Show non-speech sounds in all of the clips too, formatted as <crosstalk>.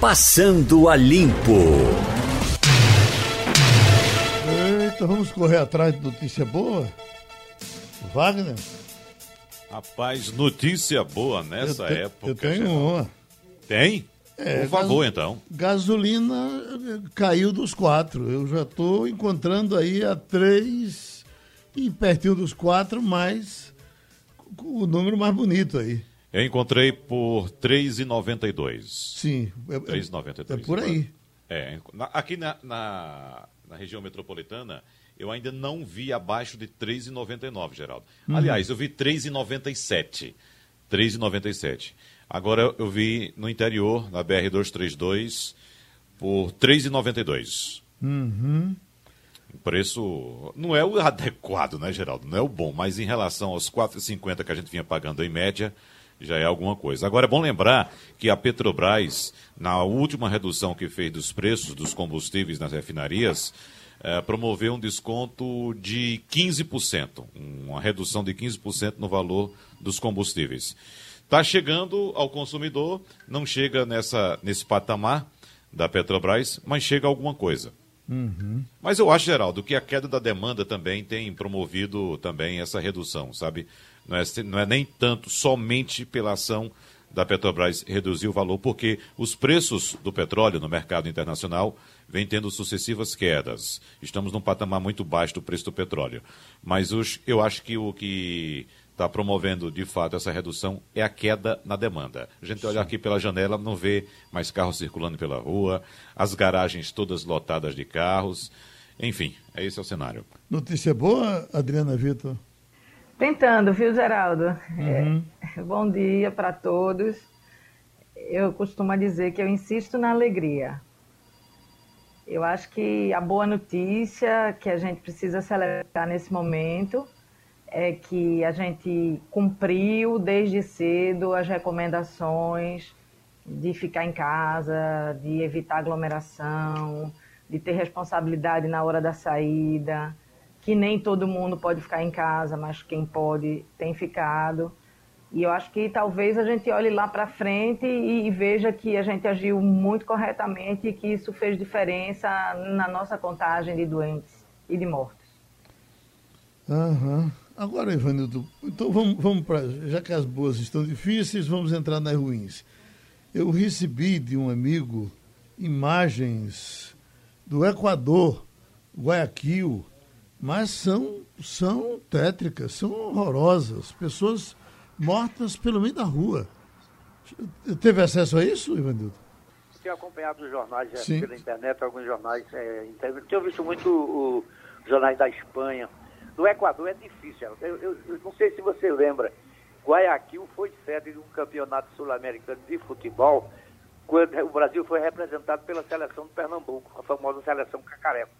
Passando a Limpo. Eita, vamos correr atrás de notícia boa? Wagner? Rapaz, notícia boa nessa eu te, época. Eu tenho uma. Tem? É, Por favor, então. Gasolina eh, caiu dos quatro. Eu já estou encontrando aí a três e pertinho dos quatro, mas o número mais bonito aí. Eu encontrei por 3,92. Sim. É, 3,92. É, é por aí. É, aqui na, na, na, região metropolitana, eu ainda não vi abaixo de 3,99, Geraldo. Uhum. Aliás, eu vi 3,97. 3,97. Agora eu vi no interior, na BR-232, por 3,92. Uhum. O preço não é o <laughs> adequado, né, Geraldo? Não é o bom, mas em relação aos 4,50 que a gente vinha pagando em média, já é alguma coisa. Agora é bom lembrar que a Petrobras, na última redução que fez dos preços dos combustíveis nas refinarias, eh, promoveu um desconto de 15%, uma redução de 15% no valor dos combustíveis. Está chegando ao consumidor, não chega nessa, nesse patamar da Petrobras, mas chega alguma coisa. Uhum. Mas eu acho, Geraldo, que a queda da demanda também tem promovido também essa redução, sabe? Não é, não é nem tanto somente pela ação da Petrobras reduzir o valor, porque os preços do petróleo no mercado internacional vêm tendo sucessivas quedas. Estamos num patamar muito baixo do preço do petróleo. Mas os, eu acho que o que está promovendo de fato essa redução é a queda na demanda. A gente olha aqui pela janela, não vê mais carros circulando pela rua, as garagens todas lotadas de carros. Enfim, é esse é o cenário. Notícia boa, Adriana Vitor? Tentando, viu, Geraldo? Uhum. É, bom dia para todos. Eu costumo dizer que eu insisto na alegria. Eu acho que a boa notícia que a gente precisa celebrar nesse momento é que a gente cumpriu desde cedo as recomendações de ficar em casa, de evitar aglomeração, de ter responsabilidade na hora da saída, que nem todo mundo pode ficar em casa, mas quem pode tem ficado. E eu acho que talvez a gente olhe lá para frente e, e, veja que a gente agiu muito corretamente e que isso fez diferença na nossa contagem de doentes e de mortos. Uhum. Agora, Ivanildo, então vamos, vamos para. Já que as boas estão difíceis, vamos entrar nas ruins. Eu recebi de um amigo imagens do Equador, Guayaquil, mas são, são tétricas, são horrorosas. Pessoas mortas pelo meio da rua. Teve acesso a isso, Ivanildo? Tenho acompanhado os jornais é, pela internet, alguns jornais. É, tenho visto muito os jornais da Espanha do Equador é difícil. Eu, eu, eu, não sei se você lembra, Guayaquil foi sede de um campeonato sul-americano de futebol quando o Brasil foi representado pela seleção de Pernambuco, a famosa seleção Cacareco.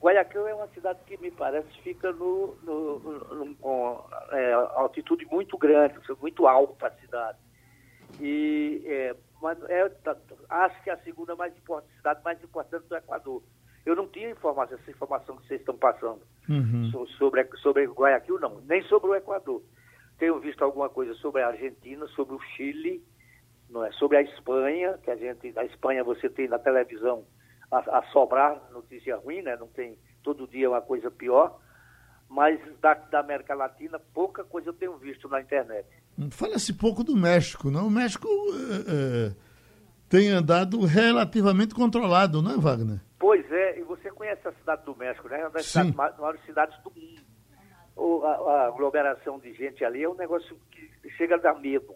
Guayaquil é uma cidade que me parece fica no, no, no com é, altitude muito grande, muito alta a cidade. E é, mas é, acho que é a segunda mais importante, cidade mais importante do Equador. Eu não tinha informação, essa informação que vocês estão passando uhum. sobre, sobre Guayaquil, não, nem sobre o Equador. Tenho visto alguma coisa sobre a Argentina, sobre o Chile, não é? sobre a Espanha, que a gente, a Espanha você tem na televisão a, a sobrar notícia ruim, né? Não tem todo dia uma coisa pior. Mas da, da América Latina, pouca coisa eu tenho visto na internet. Fala-se pouco do México, não? O México é, é, tem andado relativamente controlado, não é, Wagner? Pois é, e você conhece a cidade do México, né? É uma das cidades, maiores cidades do mundo. O, a, a, aglomeração de gente ali é um negócio que chega a dar medo.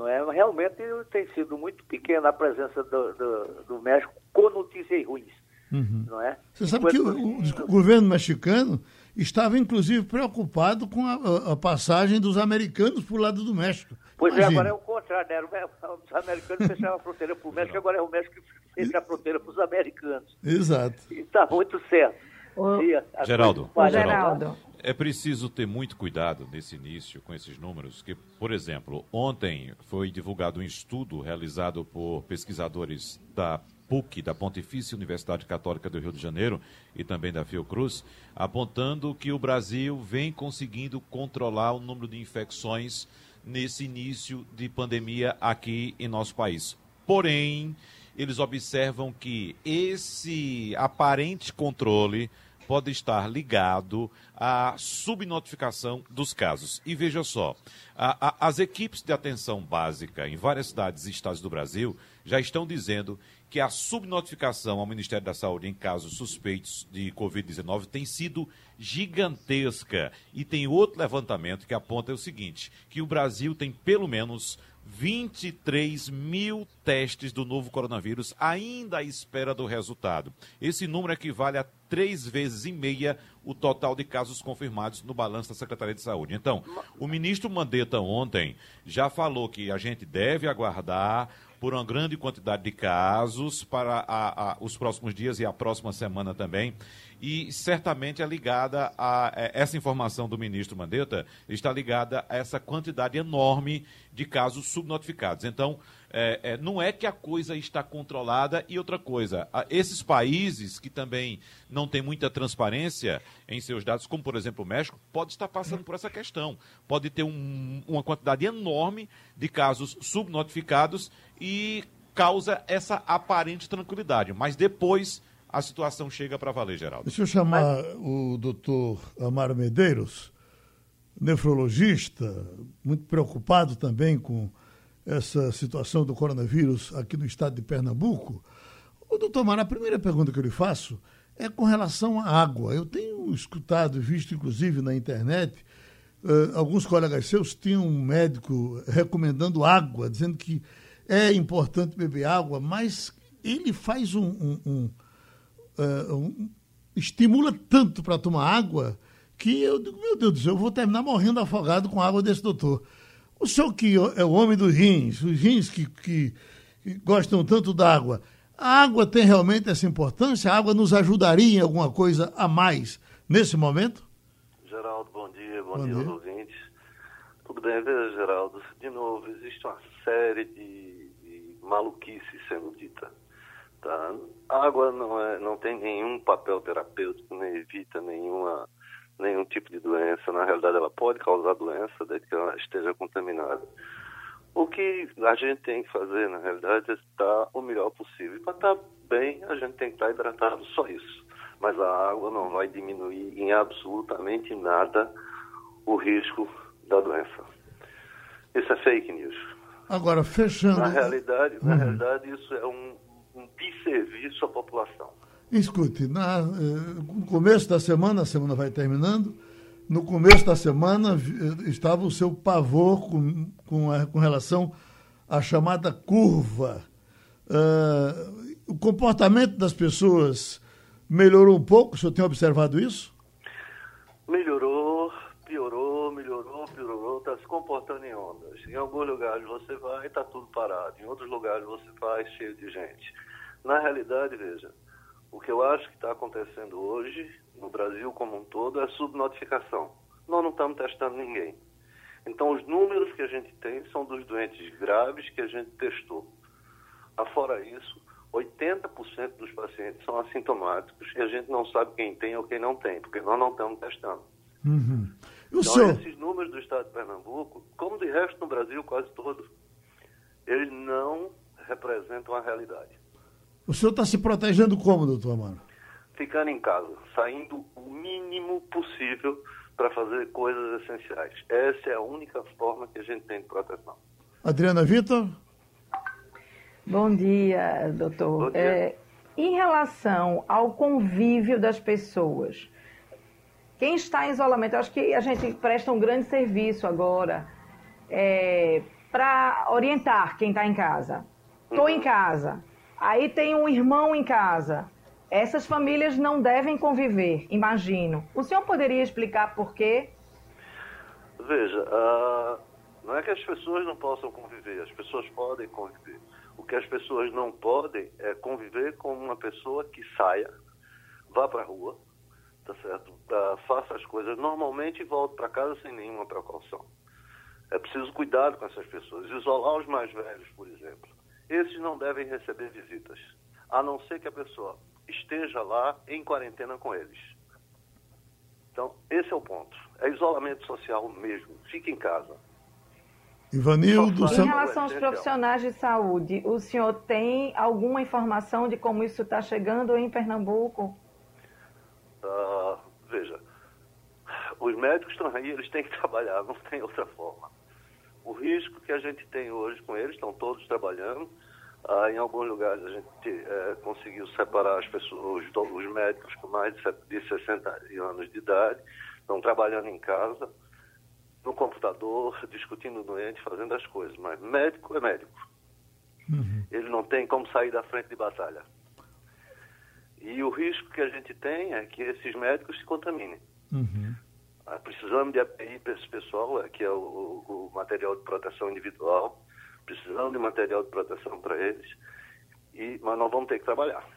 Não é? Realmente tem sido muito pequena a presença do, do, do México com notícias ruins. Uhum. Não é? Você sabe Enquanto... que o, o, governo mexicano estava, inclusive, preocupado com a, a passagem dos americanos para o lado do México. Pois Imagina. é, agora é o contrário, né? Os americanos fecharam a fronteira para o México, agora é o México que fecha a fronteira para os americanos. Exato. E está muito certo. O... Geraldo, Geraldo. É preciso ter muito cuidado nesse início com esses números, que, por exemplo, ontem foi divulgado um estudo realizado por pesquisadores da PUC, da Pontifícia Universidade Católica do Rio de Janeiro, e também da Fiocruz, apontando que o Brasil vem conseguindo controlar o número de infecções nesse início de pandemia aqui em nosso país. Porém, eles observam que esse aparente controle pode estar ligado à subnotificação dos casos. E veja só, a, a, as equipes de atenção básica em várias cidades e estados do Brasil já estão dizendo que a subnotificação ao Ministério da Saúde em casos suspeitos de Covid-19 tem sido gigantesca. E tem outro levantamento que aponta o seguinte: que o Brasil tem pelo menos 23 mil testes do novo coronavírus ainda à espera do resultado. Esse número equivale a três vezes e meia o total de casos confirmados no balanço da Secretaria de Saúde. Então, o ministro Mandetta ontem já falou que a gente deve aguardar por uma grande quantidade de casos para a, a, os próximos dias e a próxima semana também. E certamente é ligada a, é, essa informação do ministro Mandetta está ligada a essa quantidade enorme de casos subnotificados. Então, é, é, não é que a coisa está controlada e outra coisa, esses países que também não têm muita transparência em seus dados, como por exemplo o México, pode estar passando por essa questão. Pode ter um, uma quantidade enorme de casos subnotificados e causa essa aparente tranquilidade. Mas depois a situação chega para valer, Geraldo. Deixa eu chamar o doutor Amaro Medeiros, nefrologista, muito preocupado também com essa situação do coronavírus aqui no estado de Pernambuco. O doutor Mara, a primeira pergunta que eu lhe faço é com relação à água. Eu tenho escutado visto, inclusive, na internet, uh, alguns colegas seus tinham um médico recomendando água, dizendo que é importante beber água, mas ele faz um. um, um, uh, um estimula tanto para tomar água que eu digo, meu Deus do céu, eu vou terminar morrendo afogado com a água desse doutor. O senhor que é o homem dos rins, os rins que, que, que gostam tanto da água, a água tem realmente essa importância? A água nos ajudaria em alguma coisa a mais nesse momento? Geraldo, bom dia, bom, bom dia, dia aos ouvintes. Tudo bem, veja, Geraldo, de novo, existe uma série de, de maluquices sendo dita. Tá? A água não, é, não tem nenhum papel terapêutico, nem evita nenhuma nenhum tipo de doença. Na realidade, ela pode causar doença desde que ela esteja contaminada. O que a gente tem que fazer, na realidade, é estar o melhor possível. Para estar bem, a gente tem que estar hidratado, só isso. Mas a água não vai diminuir em absolutamente nada o risco da doença. Isso é fake news. Agora, fechando. Na realidade, uhum. na realidade isso é um, um desserviço à população. Escute, na, eh, no começo da semana, a semana vai terminando, no começo da semana eh, estava o seu pavor com, com, a, com relação à chamada curva. Uh, o comportamento das pessoas melhorou um pouco? O senhor tem observado isso? Melhorou, piorou, melhorou, piorou, está se comportando em ondas. Em alguns lugares você vai e está tudo parado, em outros lugares você vai cheio de gente. Na realidade, veja, o que eu acho que está acontecendo hoje, no Brasil como um todo, é subnotificação. Nós não estamos testando ninguém. Então, os números que a gente tem são dos doentes graves que a gente testou. Afora isso, 80% dos pacientes são assintomáticos e a gente não sabe quem tem ou quem não tem, porque nós não estamos testando. Uhum. Então, senhor... esses números do estado de Pernambuco, como de resto no Brasil quase todo, eles não representam a realidade. O senhor está se protegendo como, doutor Amaro? Ficando em casa, saindo o mínimo possível para fazer coisas essenciais. Essa é a única forma que a gente tem de proteção. Adriana Vitor? Bom dia, doutor. Bom dia. É, em relação ao convívio das pessoas, quem está em isolamento, eu acho que a gente presta um grande serviço agora é, para orientar quem está em casa. Estou uhum. em casa, Aí tem um irmão em casa. Essas famílias não devem conviver, imagino. O senhor poderia explicar por quê? Veja, uh, não é que as pessoas não possam conviver, as pessoas podem conviver. O que as pessoas não podem é conviver com uma pessoa que saia, vá para a rua, tá certo? Uh, faça as coisas normalmente e volte para casa sem nenhuma precaução. É preciso cuidado com essas pessoas, isolar os mais velhos, por exemplo esses não devem receber visitas, a não ser que a pessoa esteja lá em quarentena com eles. Então, esse é o ponto. É isolamento social mesmo. Fique em casa. Ivanildo... Em relação aos profissionais de saúde, o senhor tem alguma informação de como isso está chegando em Pernambuco? Uh, veja, os médicos estão aí, eles têm que <laughs> trabalhar, não tem outra forma. O risco que a gente tem hoje com eles, estão todos trabalhando. Ah, em alguns lugares a gente é, conseguiu separar as pessoas, os, os médicos com mais de 60 anos de idade, estão trabalhando em casa, no computador, <laughs> discutindo doente, fazendo as coisas. Mas médico é médico. Uhum. Ele não tem como sair da frente de batalha. E o risco que a gente tem é que esses médicos se contaminem. Uhum. Ah, precisamos de API para esse pessoal, é, que é o, o, material de proteção individual. Precisamos de material de proteção para eles. E, mas nós vamos ter que trabalhar.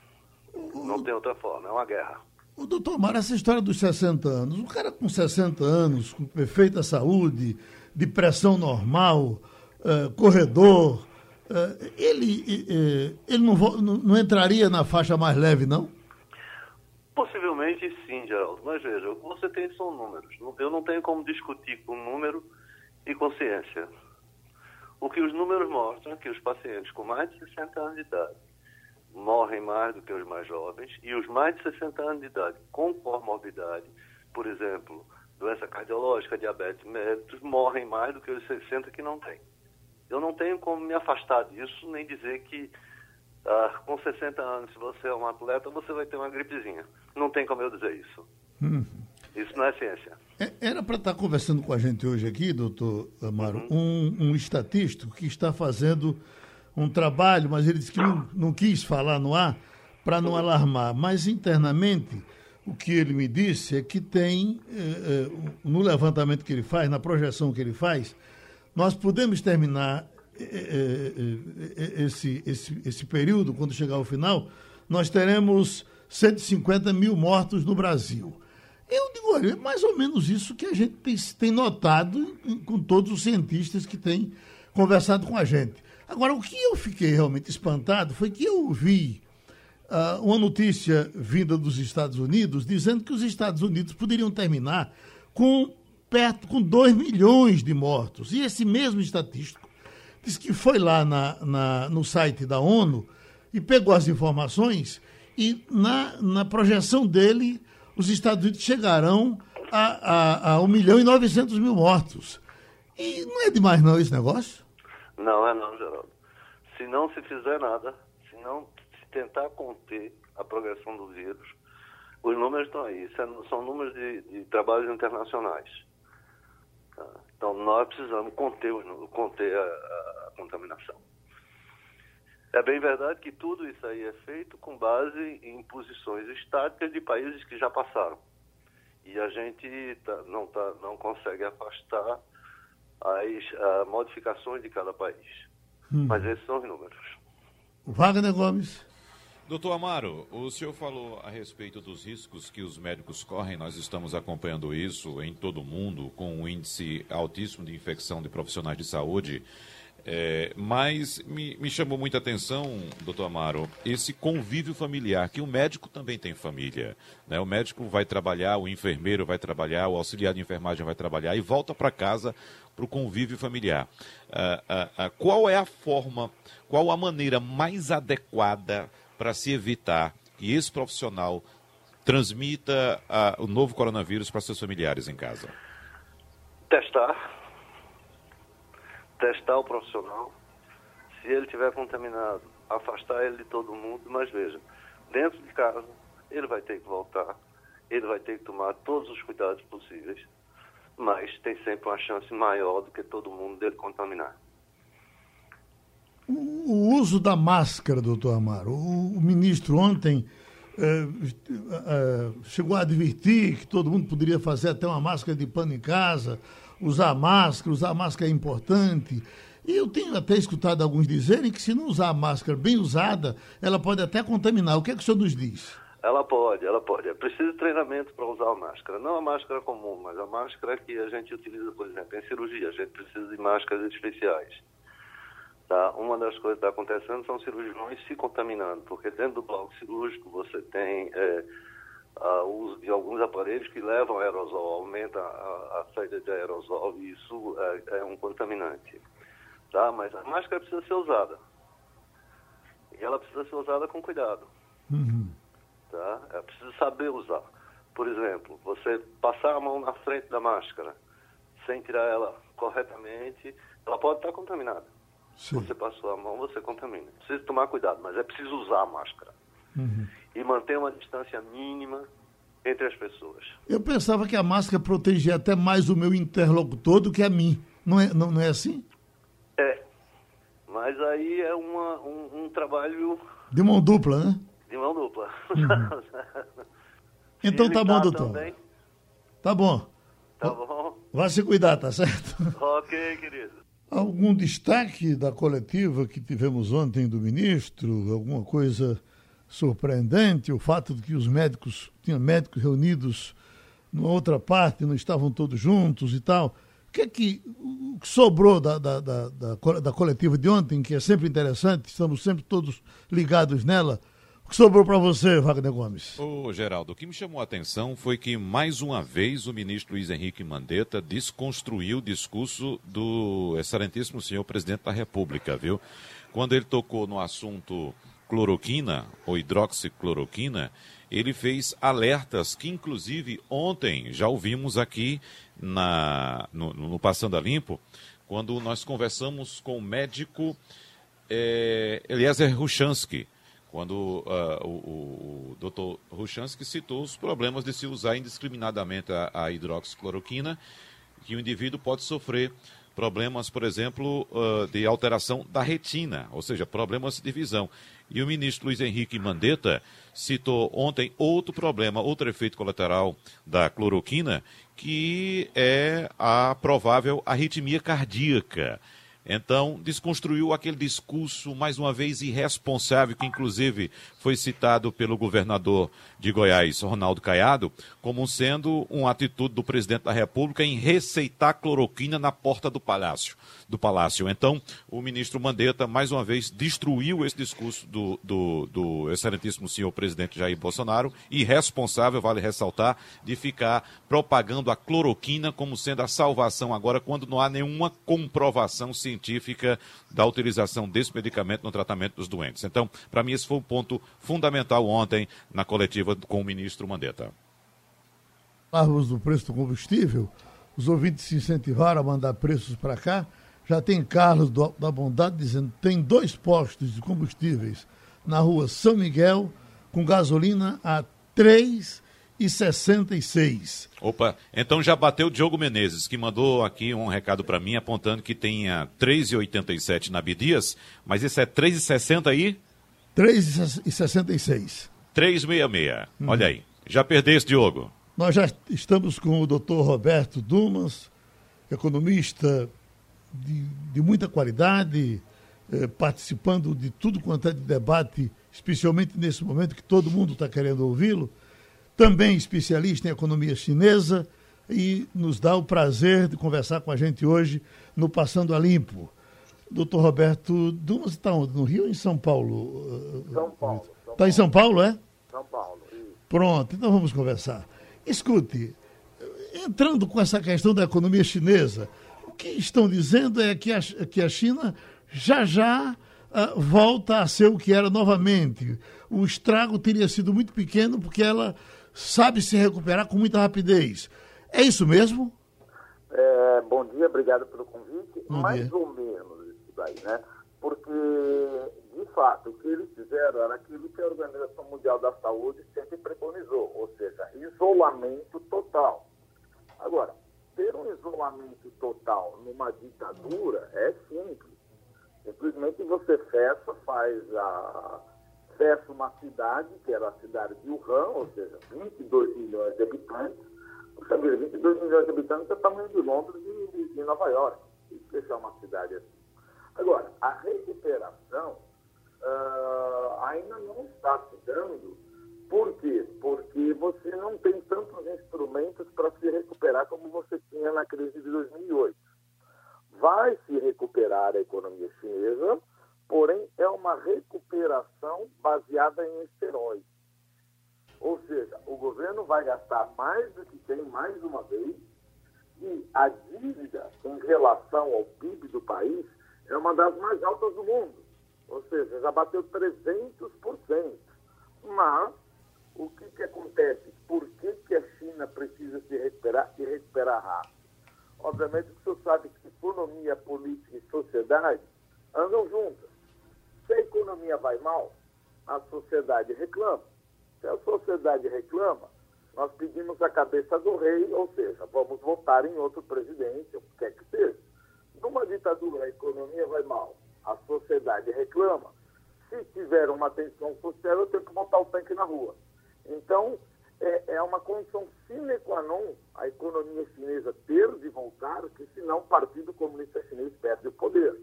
O, não tem outra forma, é uma guerra. O doutor Mar, essa história dos 60 anos, um cara com 60 anos, com perfeita saúde, de pressão normal, uh, corredor, uh, ele, uh, ele não, não, entraria na faixa mais leve, não? Possivelmente sim, Geraldo. Mas veja, o que você tem são números. Eu não tenho como discutir com número e consciência. O que os números mostram é que os pacientes com mais de 60 anos de idade morrem mais do que os mais jovens e os mais de 60 anos de idade com comorbidade, por exemplo, doença cardiológica, diabetes mellitus, morrem mais do que os 60 que não têm. Eu não tenho como me afastar disso, nem dizer que ah, com 60 anos, se você é um atleta, você vai ter uma gripezinha. Não tem como eu dizer isso. Hum. Isso não é ciência. É, era para estar conversando com a gente hoje aqui, doutor Amaro, uhum. um, um estatístico que está fazendo um trabalho, mas ele disse que não, não quis falar no ar para não alarmar. Mas internamente, o que ele me disse é que tem, eh, eh, no levantamento que ele faz, na projeção que ele faz, nós podemos terminar esse, esse, esse período, quando chegar ao final, nós teremos 150 mil mortos no Brasil. Eu digo, olha, é mais ou menos isso que a gente tem, notado com todos os cientistas que têm conversado com a gente. Agora, o que eu fiquei realmente espantado foi que eu vi uh, uma notícia vinda dos Estados Unidos dizendo que os Estados Unidos poderiam terminar com perto com 2 milhões de mortos. E esse mesmo estatístico disse que foi lá na, na, no site da ONU e pegou as informações e na, na projeção dele os Estados Unidos chegarão a, a, a 1 milhão e 900 mil mortos. E não é demais não esse negócio? Não é não, Geraldo. Se não se fizer nada, se não se tentar conter a progressão do vírus, os números estão aí. É, são números de, de trabalhos internacionais. Então, nós precisamos conter, conter a, a, a contaminação. É bem verdade que tudo isso aí é feito com base em posições estáticas de países que já passaram. E a gente tá, não, tá, não consegue afastar as uh, modificações de cada país. Hum. Mas esses são os números. Wagner Gomes. Doutor Amaro, o senhor falou a respeito dos riscos que os médicos correm, nós estamos acompanhando isso em todo o mundo, com um índice altíssimo de infecção de profissionais de saúde. É, mas me, me, chamou muita atenção, doutor Amaro, esse convívio familiar, que o médico também tem família. Né? O médico vai trabalhar, o enfermeiro vai trabalhar, o auxiliar de enfermagem vai trabalhar e volta para casa para o convívio familiar. Ah, ah, ah, qual é a forma, qual a maneira mais adequada para se evitar que esse profissional transmita o novo coronavírus para seus familiares em casa? Testar testar o profissional. Se ele estiver contaminado, afastar ele de todo mundo. Mas veja, dentro de casa, ele vai ter que voltar, ele vai ter que tomar todos os cuidados possíveis, mas tem sempre uma chance maior do que todo mundo dele contaminar. O uso da máscara, doutor Amaro, o, ministro ontem é, é, chegou a advertir que todo mundo poderia fazer até uma máscara de pano em casa, usar máscara, usar máscara é importante. E eu tenho até escutado alguns dizerem que se não usar a máscara bem usada, ela pode até contaminar. O que é que o senhor nos diz? Ela pode, ela pode. É preciso treinamento para usar a máscara. Não a máscara comum, mas a máscara que a gente utiliza, por exemplo, em cirurgia. A gente precisa de máscaras especiais. Tá? Uma das coisas que está acontecendo são cirurgiões se contaminando, porque dentro do bloco cirúrgico você tem é, o uso de alguns aparelhos que levam aerosol, aumenta a, a saída de aerosol e isso é, é um contaminante. tá? Mas a máscara precisa ser usada. E ela precisa ser usada com cuidado. Uhum. Tá? É preciso saber usar. Por exemplo, você passar a mão na frente da máscara sem tirar ela corretamente, ela pode estar contaminada. Sim. Você passou a mão, você contamina. Precisa tomar cuidado, mas é preciso usar a máscara. Uhum. E manter uma distância mínima entre as pessoas. Eu pensava que a máscara protegia até mais o meu interlocutor do que a mim. Não é, não, não é assim? É. Mas aí é uma, um, um trabalho. De mão dupla, né? De mão dupla. Uhum. <laughs> então tá bom, doutor. Também. Tá bom. Tá bom. Vai se cuidar, tá certo? <laughs> Ok, querido. Algum destaque da coletiva que tivemos ontem do ministro? Alguma coisa surpreendente? O fato de que os médicos, tinha médicos reunidos numa outra parte, não estavam todos juntos e tal. O que é que, que sobrou da, da, da, da coletiva de ontem, que é sempre interessante, estamos sempre todos ligados nela? Que sobrou para você, Wagner Gomes? Ô, Geraldo, o que me chamou a atenção foi que, mais uma vez, o ministro Luiz Henrique Mandetta desconstruiu o discurso do excelentíssimo senhor presidente da República, viu? Quando ele tocou no assunto cloroquina ou hidroxicloroquina, ele fez alertas que, inclusive, ontem já ouvimos aqui na, no, no Passando a Limpo, quando nós conversamos com o médico é, Eliezer Ruchansky, quando uh, o, o, o doutor Ruchansky citou os problemas de se usar indiscriminadamente a, a hidroxicloroquina, que o indivíduo pode sofrer problemas, por exemplo, uh, de alteração da retina, ou seja, problemas de visão. E o ministro Luiz Henrique Mandetta citou ontem outro problema, outro efeito colateral da cloroquina, que é a provável arritmia cardíaca. Então, desconstruiu aquele discurso, mais uma vez, irresponsável, que inclusive foi citado pelo governador de Goiás, Ronaldo Caiado, como sendo uma atitude do presidente da República em receitar cloroquina na porta do palácio. Do palácio. Então, o ministro Mandetta, mais uma vez, destruiu esse discurso do, do, do excelentíssimo senhor presidente Jair Bolsonaro, irresponsável, vale ressaltar, de ficar propagando a cloroquina como sendo a salvação agora, quando não há nenhuma comprovação científica da utilização desse medicamento no tratamento dos doentes. Então, para mim, esse foi o ponto fundamental ontem na coletiva com o ministro Mandetta. Falarmos do preço do combustível, os ouvintes se incentivaram a mandar preços para cá. Já tem Carlos do, da Bondade dizendo tem dois postos de combustíveis na rua São Miguel com gasolina a 3,66. Opa, então já bateu o Diogo Menezes, que mandou aqui um recado para mim apontando que tem 3,87 na Bidias, mas esse é 3,60 aí? 3,66. 366. Hum. Olha aí. Já perdeste, Diogo? Nós já estamos com o doutor Roberto Dumas, economista de, de muita qualidade, eh, participando de tudo quanto é de debate, especialmente nesse momento que todo mundo está querendo ouvi-lo. Também especialista em economia chinesa e nos dá o prazer de conversar com a gente hoje no Passando a Limpo. Doutor Roberto Dumas está onde? No Rio ou em São Paulo? São Paulo. Está em São Paulo, é? São Paulo. Pronto, então vamos conversar. Escute, entrando com essa questão da economia chinesa, o que estão dizendo é que a, que a China já já uh, volta a ser o que era novamente. O estrago teria sido muito pequeno porque ela sabe se recuperar com muita rapidez. É isso mesmo? É, bom dia, obrigado pelo convite. Bom Mais dia. ou menos isso daí, né? Porque, de fato, o que eles fizeram era aquilo que a Organização Mundial da Saúde sempre preconizou, ou seja, isolamento total. Agora, ter um isolamento total numa ditadura é simples. Simplesmente você fecha, faz a. fecha uma cidade, que era a cidade de Wuhan, ou seja, 22 milhões de habitantes. Puxa vida, 22 milhões de habitantes é o tamanho de Londres e de, Nova York. E fechar uma cidade assim. Agora, a recuperação uh, ainda não está se dando. Por quê? Porque você não tem tantos instrumentos para se recuperar como você tinha na crise de 2008. Vai se recuperar a economia chinesa, porém é uma recuperação baseada em esteroides. Ou seja, o governo vai gastar mais do que tem mais uma vez e a dívida em relação ao PIB do país é uma das mais altas do mundo. Ou seja, já bateu 300%. Mas, o que, que acontece? Por que, que a China precisa se recuperar e recuperar rápido? Obviamente, o senhor sabe que economia, política e sociedade andam juntas. Se a economia vai mal, a sociedade reclama. Se a sociedade reclama, nós pedimos a cabeça do rei, ou seja, vamos votar em outro presidente, o que quer que seja. Numa ditadura, a economia vai mal, a sociedade reclama. Se tiver uma tensão social, eu tenho que botar o tanque na rua. Então, é, é uma condição sine qua non a economia chinesa ter de voltar, que senão o Partido Comunista Chinês perde o poder.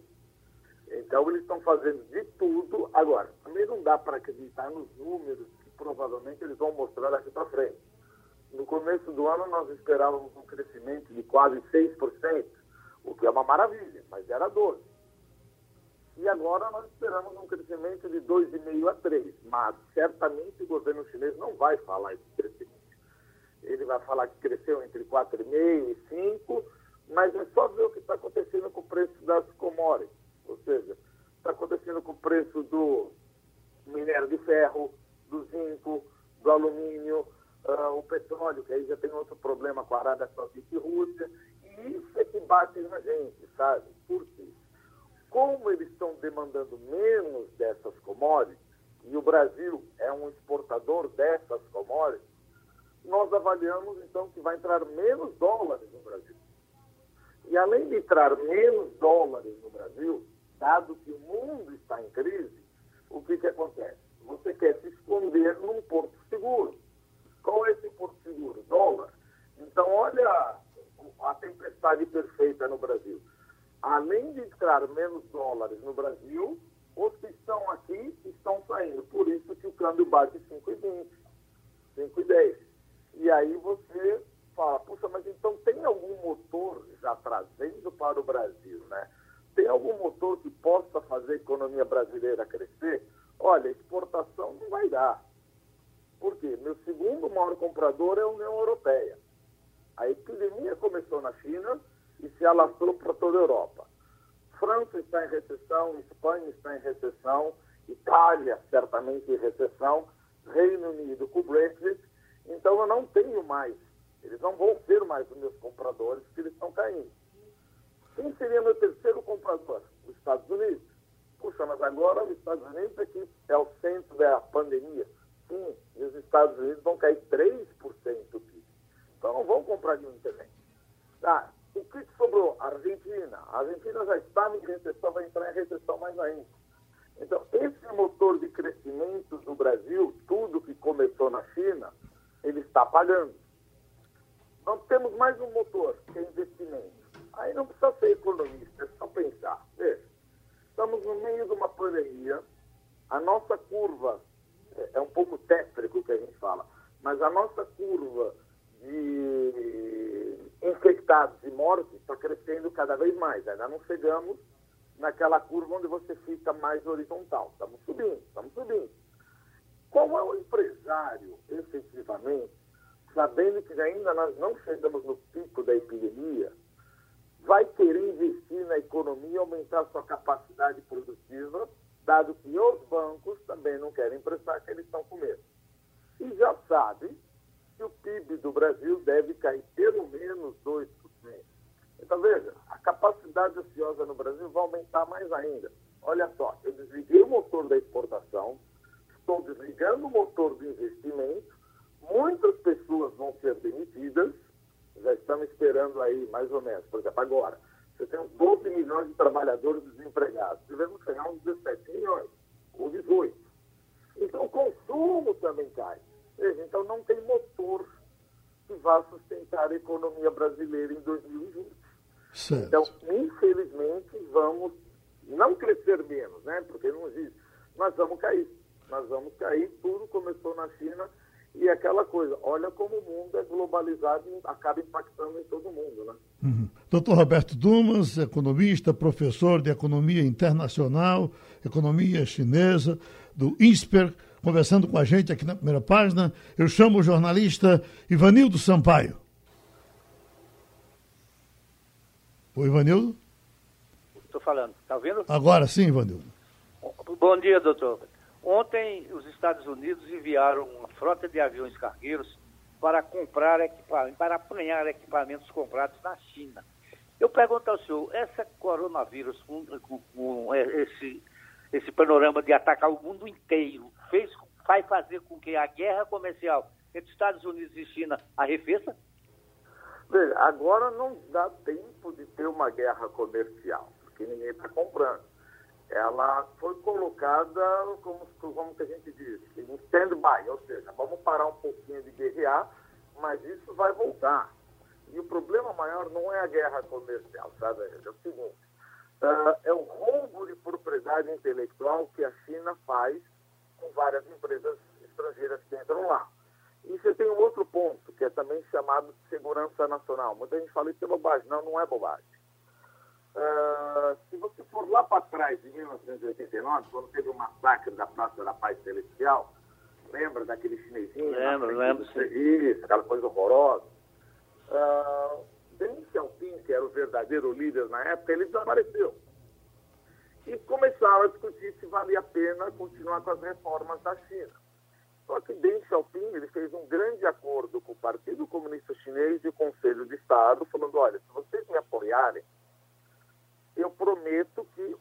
Então, eles estão fazendo de tudo. Agora, também não dá para acreditar nos números que provavelmente eles vão mostrar daqui para frente. No começo do ano, nós esperávamos um crescimento de quase 6%, o que é uma maravilha, mas era 12%. E agora nós esperamos um crescimento de 2,5% a 3%. Mas certamente o governo chinês não vai falar esse crescimento. Ele vai falar que cresceu entre 4,5% e 5%, mas é só ver o que está acontecendo com o preço das commodities. Ou seja, está acontecendo com o preço do minério de ferro, do zinco, do alumínio, uh, o petróleo, que aí já tem outro problema com a Arábia Saudita e Rússia. E isso é que bate na gente, sabe? Por quê? Como eles estão demandando menos dessas commodities, e o Brasil é um exportador dessas commodities, nós avaliamos então que vai entrar menos dólares no Brasil. E além de entrar menos dólares no Brasil, dado que o mundo está em crise, o que, que acontece? Você quer se esconder num porto seguro. Qual é esse porto seguro? Dólar. Então, olha a tempestade perfeita no Brasil além de entrar menos dólares no Brasil, os que estão aqui estão saindo. Por isso que o câmbio bate 5,20, 5,10. E aí você fala, puxa, mas então tem algum motor já trazendo para o Brasil, né? Tem algum motor que possa fazer a economia brasileira crescer? Olha, exportação não vai dar. Por quê? Meu segundo maior comprador é a União Europeia. A epidemia começou na China, e se alastrou para toda a Europa. França está em recessão, Espanha está em recessão, Itália certamente em recessão, Reino Unido com o Brexit. Então eu não tenho mais, eles não vão ser mais os meus compradores, porque eles estão caindo. Quem seria meu terceiro comprador? Os Estados Unidos. Puxa, mas agora os Estados Unidos é que é o centro da pandemia. Sim, e os Estados Unidos vão cair 3% do PIB. Então não vão comprar de também. Tá, o que sobrou? A Argentina. A Argentina já estava em recessão, vai entrar em recessão mais ainda. Então, esse motor de crescimento do Brasil, tudo que começou na China, ele está pagando. Nós temos mais um motor, que é investimento. Aí não precisa ser economista, é só pensar. Veja, estamos no meio de uma pandemia, a nossa curva, é, é um pouco tétrico que a gente fala, mas a nossa curva de infectados e mortes está crescendo cada vez mais. Ainda não chegamos naquela curva onde você fica mais horizontal. Estamos subindo, estamos subindo. Qual é o empresário, efetivamente, sabendo que ainda nós não chegamos no pico da epidemia, vai querer investir na economia e aumentar sua capacidade produtiva, dado que os bancos também não querem emprestar, que eles estão com medo. E já sabe que o PIB do Brasil deve cair pelo menos 2%. Então, veja, a capacidade ociosa no Brasil vai aumentar mais ainda. Olha só, eu desliguei o motor da exportação, estou desligando o motor do investimento, muitas pessoas vão ser demitidas, já estamos esperando aí mais ou menos, por exemplo, agora, você tem uns 12 milhões de trabalhadores desempregados, devemos chegar uns 17 milhões, ou 18. Então o consumo também cai seja, então não tem motor que vá sustentar a economia brasileira em 2020. Certo. Então, infelizmente, vamos não crescer menos, né? Porque não existe. Nós vamos cair. Nós vamos cair. Tudo começou na China e aquela coisa. Olha como o mundo é globalizado e acaba impactando em todo mundo, né? Uhum. Doutor Roberto Dumas, economista, professor de economia internacional, economia chinesa, do INSPER conversando com a gente aqui na primeira página. Eu chamo o jornalista Ivanildo Sampaio. Oi, Ivanildo. Estou falando. Está ouvindo? Agora sim, Vandildo. Bom dia, doutor. Ontem, os Estados Unidos enviaram uma frota de aviões cargueiros para comprar equipamentos, para apanhar equipamentos comprados na China. Eu pergunto ao senhor, essa coronavírus, com, com, com esse, esse panorama de atacar o mundo inteiro, fez, vai fazer com que a guerra comercial entre Estados Unidos e China arrefeça? Veja, agora não dá tempo de ter uma guerra comercial, porque ninguém está comprando ela foi colocada, como, como que a gente diz, em stand-by, ou seja, vamos parar um pouquinho de guerrear, mas isso vai voltar. E o problema maior não é a guerra comercial, sabe? É o seguinte, uh, é o roubo de propriedade intelectual que a China faz com várias empresas estrangeiras que entram lá. E você tem um outro ponto, que é também chamado de segurança nacional. Muita gente fala isso é bobagem. Não, não é bobagem. Uh, se você for lá para trás, em 1989, quando teve o massacre da Praça da Paz Celestial, lembra daquele chinesinho? Lembro, lembro. Isso, aquela coisa horrorosa. Uh, Deng Xiaoping, que era o verdadeiro líder na época, ele desapareceu. E começaram a discutir se valia a pena continuar com as reformas da China. Só que Deng Xiaoping ele fez um grande acordo com o Partido Comunista Chinês e o Conselho de Estado, falando, olha, se vocês me apoiarem, eu prometo que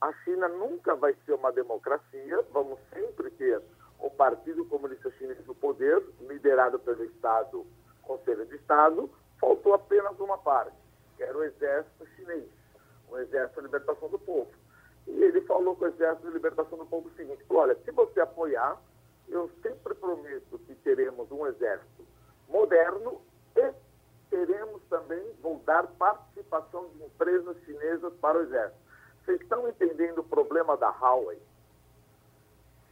a China nunca vai ser uma democracia, vamos sempre ter o Partido Comunista Chinês no poder, liderado pelo Estado, Conselho de Estado, faltou apenas uma parte, que era o Exército Chinês, o Exército de Libertação do Povo. E ele falou com o Exército de Libertação do Povo o seguinte, olha, se você apoiar, eu sempre prometo que teremos um exército moderno teremos também, vou dar participação de empresas chinesas para o exército. Vocês estão entendendo o problema da Huawei?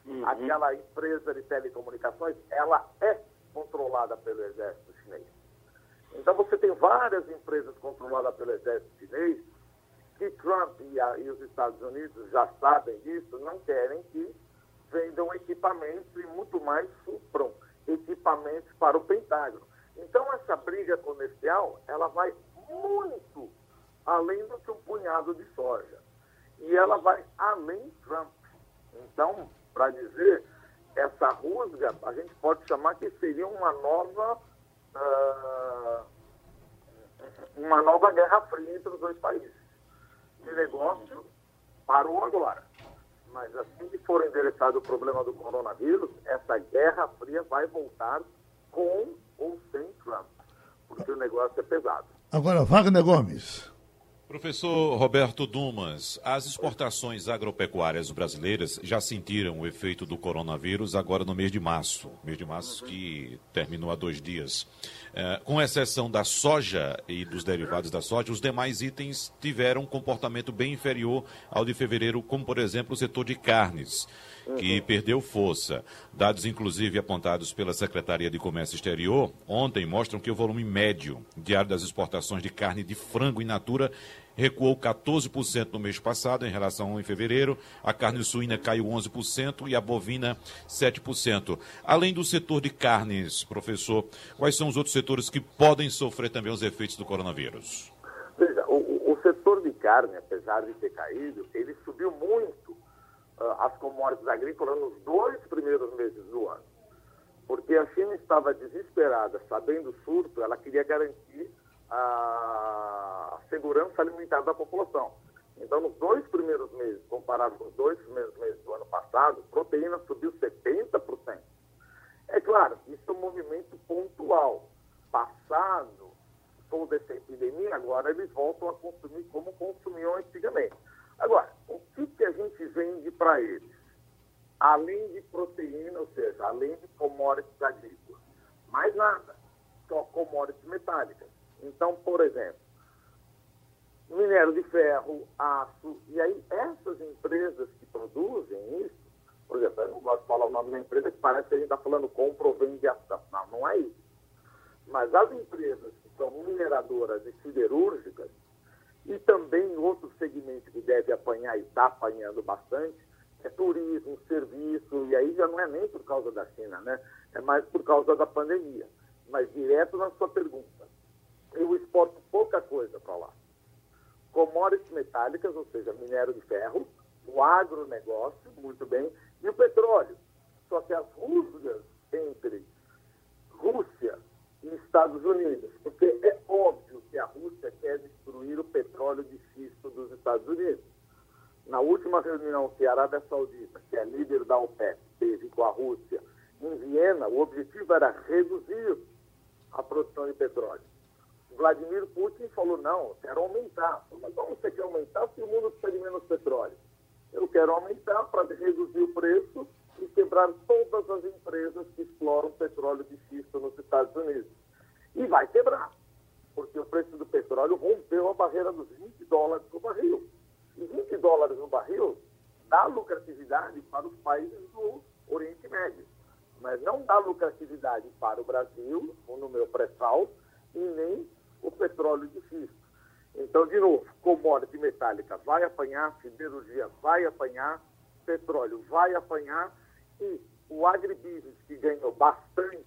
Uhum. Aquela empresa de telecomunicações, ela é controlada pelo exército chinês. Então você tem várias empresas controladas pelo exército chinês que Trump e, a, e os Estados Unidos já sabem disso, não querem que vendam equipamentos e muito mais supram equipamentos para o Pentágono. Então, essa briga comercial, ela vai muito além do que um punhado de soja. E ela vai além Trump. Então, para dizer, essa rusga, a gente pode chamar que seria uma nova, uh, uma nova guerra fria entre os dois países. De negócio parou agora. Mas assim que for endereçado o problema do coronavírus, essa guerra fria vai voltar com ou sem Trump, porque o negócio é pesado. Agora, Wagner Gomes. Professor Roberto Dumas, as exportações agropecuárias brasileiras já sentiram o efeito do coronavírus agora no mês de março, mês de março que terminou há dois dias. É, com exceção da soja e dos derivados da soja, os demais itens tiveram um comportamento bem inferior ao de fevereiro, como por exemplo o setor de carnes que perdeu força. Dados, inclusive, apontados pela Secretaria de Comércio Exterior ontem mostram que o volume médio diário das exportações de carne de frango in natura recuou 14% no mês passado em relação ao em fevereiro. A carne suína caiu 11% e a bovina 7%. Além do setor de carnes, professor, quais são os outros setores que podem sofrer também os efeitos do coronavírus? Veja, o, o setor de carne, apesar de ter caído, ele subiu muito as commodities agrícolas nos dois primeiros meses do ano. Porque a China estava desesperada, sabendo o surto, ela queria garantir a segurança alimentar da população. Então, nos dois primeiros meses, comparado com os dois primeiros meses do ano passado, proteína subiu 70%. É claro, isso é um movimento pontual. Passado toda essa epidemia, agora eles voltam a consumir como consumiam antigamente. Agora, o que, que a gente vende para eles? Além de proteína, ou seja, além de commodities agrícolas. Mais nada, só commodities metálicas. Então, por exemplo, minério de ferro, aço, e aí essas empresas que produzem isso, por exemplo, eu não gosto de falar o nome da empresa que parece que a gente está falando compra ou vende. Não, não é isso. Mas as empresas que são mineradoras e siderúrgicas, e também outro segmento que deve apanhar e está apanhando bastante, é turismo, serviço, e aí já não é nem por causa da China, né? É mais por causa da pandemia. Mas direto na sua pergunta, eu exporto pouca coisa para lá. commodities metálicas, ou seja, minério de ferro, o agronegócio, muito bem, e o petróleo. Só que as rusgas entre Rússia e Estados Unidos, porque é óbvio que a Rússia quer destruir o petróleo de xisto dos Estados Unidos. Na última reunião que a Arábia Saudita, que é líder da OPEP, teve com a Rússia em Viena, o objetivo era reduzir a produção de petróleo. Vladimir Putin falou, não, quero aumentar. Mas como você quer aumentar se o mundo precisa de menos petróleo? Eu quero aumentar para reduzir o preço e quebrar todas as empresas que exploram petróleo de xisto nos Estados Unidos. E vai quebrar, porque o preço do petróleo rompeu a barreira dos 20 dólares no barril. E 20 dólares no barril dá lucratividade para os países do Oriente Médio, mas não dá lucratividade para o Brasil, no meu pré-sal, e nem o petróleo de xisto. Então, de novo, commodity metálica vai apanhar, siderurgia vai apanhar, petróleo vai apanhar e o agribusiness que ganhou bastante,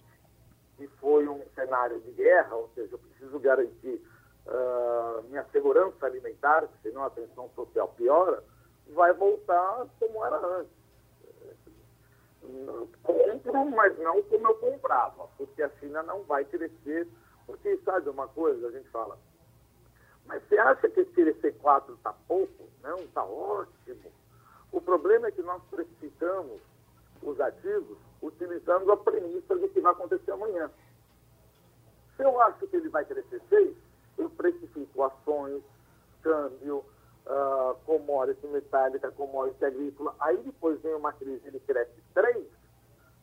que foi um cenário de guerra, ou seja, eu preciso garantir uh, minha segurança alimentar, senão a tensão social piora, vai voltar como era antes. Compro, mas não como eu comprava, porque a China não vai crescer. Porque, sabe uma coisa, a gente fala, mas você acha que crescer 4 está pouco? Não, está ótimo. O problema é que nós precificamos os ativos utilizando a premissa do que vai acontecer amanhã. Se eu acho que ele vai crescer 6, eu precifico ações, câmbio, uh, commodity metálica, commodity agrícola. Aí depois vem uma crise, ele cresce 3,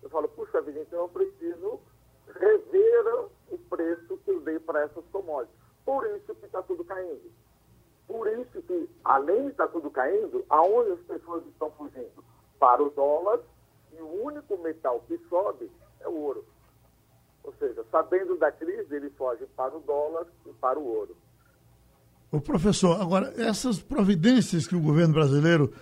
eu falo, puxa vida, então eu preciso rever o preço que eu dei para essas commodities. Por isso que está tudo caindo. Por isso que, além de estar tá tudo caindo, aonde as pessoas estão fugindo? Para o dólar, e o único metal que sobe é o ouro. Ou seja, sabendo da crise, ele foge para o dólar e para o ouro. O professor, agora, essas providências que o governo brasileiro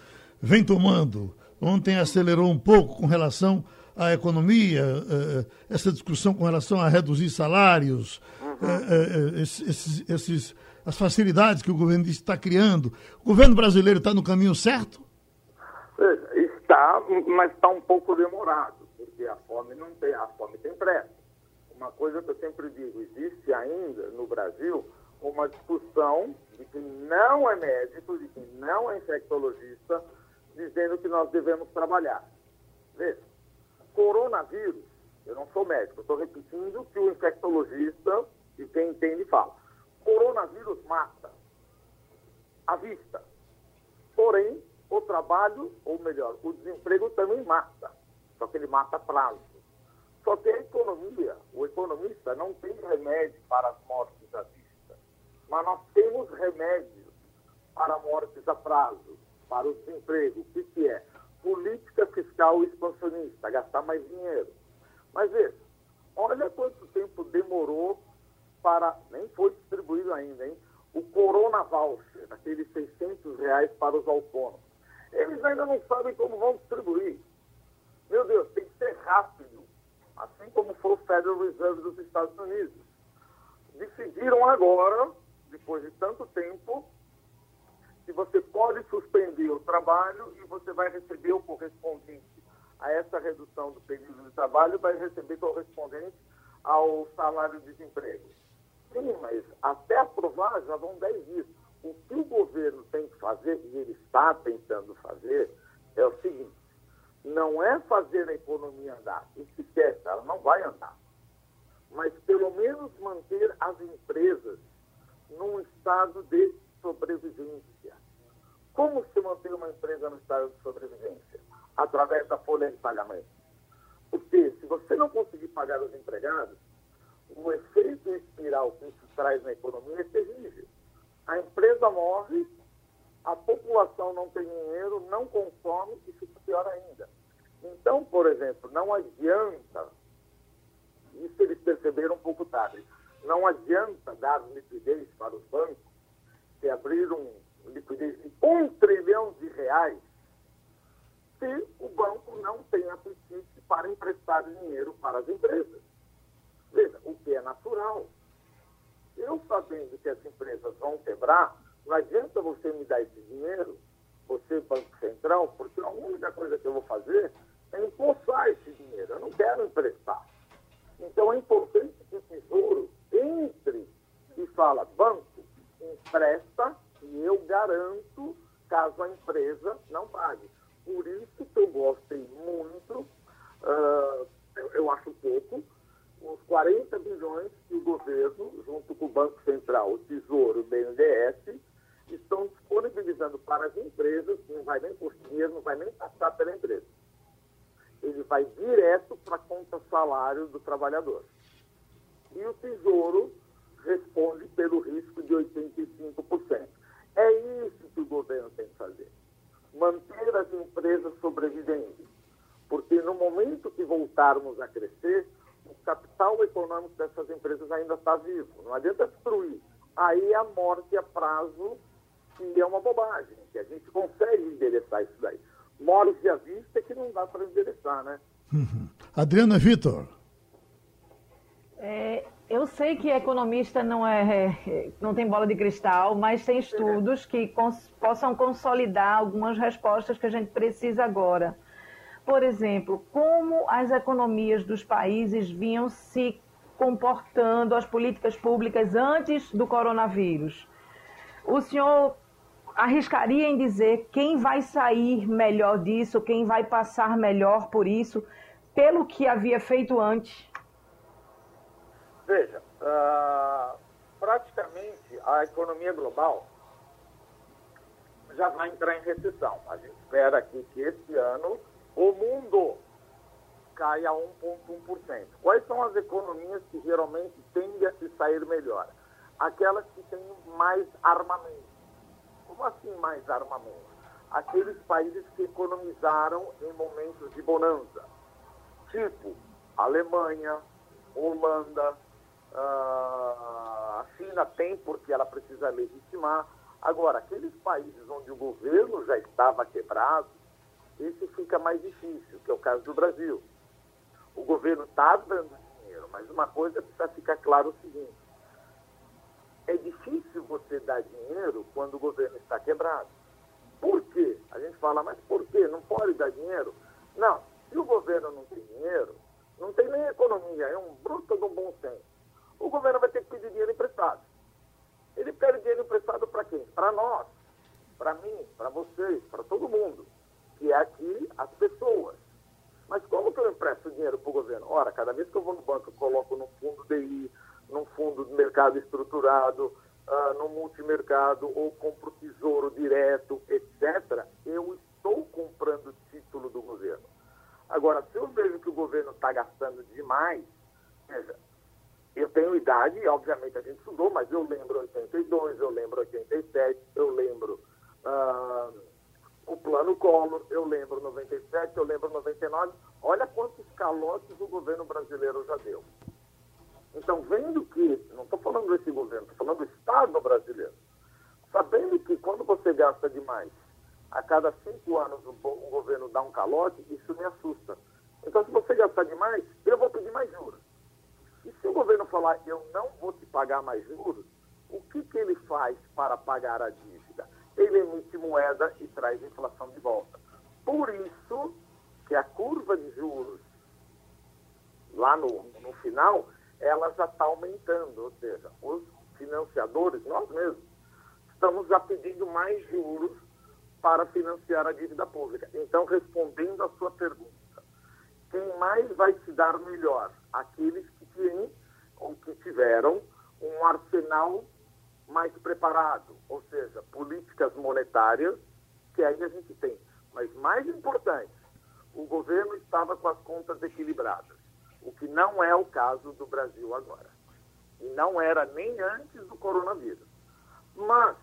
vem tomando, ontem acelerou um pouco com relação à economia, eh, essa discussão com relação a reduzir salários, uhum. Eh, eh, esses, esses, as facilidades que o governo está criando. O governo brasileiro está no caminho certo? Está, mas está um pouco demorado, porque a fome não tem, a fome tem pressa uma coisa que eu sempre digo, existe ainda no Brasil uma discussão de quem não é médico, de quem não é infectologista, dizendo que nós devemos trabalhar. Veja, coronavírus, eu não sou médico, estou repetindo que o infectologista e quem entende fala. Coronavírus mata a vista. Porém, o trabalho, ou melhor, o desemprego também mata. Só que ele mata prazo. Só que a economia, o economista não tem remédio para as mortes à vista, mas nós temos remédios para mortes a prazo, para o desemprego. O que, que é? Política fiscal expansionista, gastar mais dinheiro. Mas veja, olha quanto tempo demorou para, nem foi distribuído ainda, hein? O Corona Voucher, aqueles 600 reais para os autônomos. Eles ainda não sabem como vão distribuir. Meu Deus, tem que ser rápido assim como foi o Federal Reserve dos Estados Unidos. Decidiram agora, depois de tanto tempo, que você pode suspender o trabalho e você vai receber o correspondente a essa redução do período de trabalho, vai receber correspondente ao salário de desemprego. Sim, mas até aprovar já vão 10 dias. O que o governo tem que fazer, e ele está tentando fazer, é o seguinte: não é fazer a economia andar. Esquece, ela não vai andar. Mas pelo menos manter as empresas num estado de sobrevivência. Como se manter uma empresa no estado de sobrevivência? Através da folha de pagamento. Porque se você não conseguir pagar os empregados, o efeito espiral que isso traz na economia é terrível. A empresa morre, a população não tem dinheiro, não consome e fica pior ainda. Então, por exemplo, não adianta, isso eles perceberam um pouco tarde, não adianta dar liquidez para os bancos que abriram liquidez de um trilhão de reais se o banco não tem apetite para emprestar dinheiro para as empresas. Veja, o que é natural. Eu sabendo que as empresas vão quebrar, Não adianta você me dar esse dinheiro, você, Banco Central, porque a única coisa que eu vou fazer é empossar esse dinheiro. Eu não quero emprestar. Então é importante que o Tesouro entre e fala, banco, empresta e eu garanto caso a empresa não pague. Por isso que eu gostei muito, uh, eu, eu acho pouco, os 40 bilhões que o governo, junto com o Banco Central, o Tesouro, o BNDES, estão disponibilizando para as empresas, não vai nem por dinheiro, não vai nem passar pela empresa. Ele vai direto para a conta salário do trabalhador. E o Tesouro responde pelo risco de 85%. É isso que o governo tem que fazer. Manter as empresas sobrevivendo. Porque no momento que voltarmos a crescer, o capital econômico dessas empresas ainda está vivo. Não adianta destruir. Aí é a morte a prazo, que é uma bobagem, que a gente consegue endereçar isso daí. Morte à vista é que não dá para endereçar, né? Uhum. Adriana Vitor. É, eu sei que economista não é, é, não tem bola de cristal, mas tem estudos que cons, possam consolidar algumas respostas que a gente precisa agora. Por exemplo, como as economias dos países vinham se comportando, as políticas públicas antes do coronavírus. O senhor arriscaria em dizer quem vai sair melhor disso, quem vai passar melhor por isso, pelo que havia feito antes? Veja, uh, praticamente a economia global já vai entrar em recessão. A gente espera aqui que esse ano o mundo caia a 1,1%. Quais são as economias que geralmente tendem a se sair melhor? Aquelas que têm mais armamento. Como assim mais armamento? Aqueles países que economizaram em momentos de bonança. Tipo Alemanha, Holanda, ah, a China tem porque ela precisa legitimar. Agora, aqueles países onde o governo já estava quebrado, esse fica mais difícil, que é o caso do Brasil. O governo está dando dinheiro, mas uma coisa precisa ficar claro o seguinte: é difícil você dar dinheiro quando o governo está quebrado. Por quê? A gente fala, mas por quê? Não pode dar dinheiro? Não, se o governo não tem dinheiro, não tem nem economia, é um bruto do bom senso. O governo vai ter que pedir dinheiro emprestado. Ele pede dinheiro emprestado para quem? Para nós, para mim, para vocês, para todo mundo que é aqui as pessoas. Mas como que eu empresto dinheiro para o governo? Ora, cada vez que eu vou no banco, eu coloco no fundo DI, num fundo de mercado estruturado, uh, no multimercado, ou compro tesouro direto, etc., eu estou comprando título do governo. Agora, se eu vejo que o governo está gastando demais, veja, eu tenho idade, obviamente a gente estudou, mas eu lembro 82, eu lembro 87, eu lembro. Uh, o plano Collor, eu lembro 97, eu lembro 99. Olha quantos calotes o governo brasileiro já deu. Então, vendo que, não estou falando desse governo, estou falando do Estado brasileiro, sabendo que quando você gasta demais, a cada cinco anos o, governo dá um calote, isso me assusta. Então, se você gastar demais, eu vou pedir mais juros. E se o governo falar, eu não vou te pagar mais juros, o que, que ele faz para pagar a dívida? Ele emite moeda e traz inflação de volta. Por isso que a curva de juros, lá no, no final, ela já está aumentando, ou seja, os financiadores, nós mesmos, estamos já pedindo mais juros para financiar a dívida pública. Então, respondendo à sua pergunta, quem mais vai se dar melhor? Aqueles que têm ou que tiveram um arsenal mais preparado, ou seja, políticas monetárias, que aí a gente tem. Mas mais importante, o governo estava com as contas equilibradas, o que não é o caso do Brasil agora. E não era nem antes do coronavírus. Mas,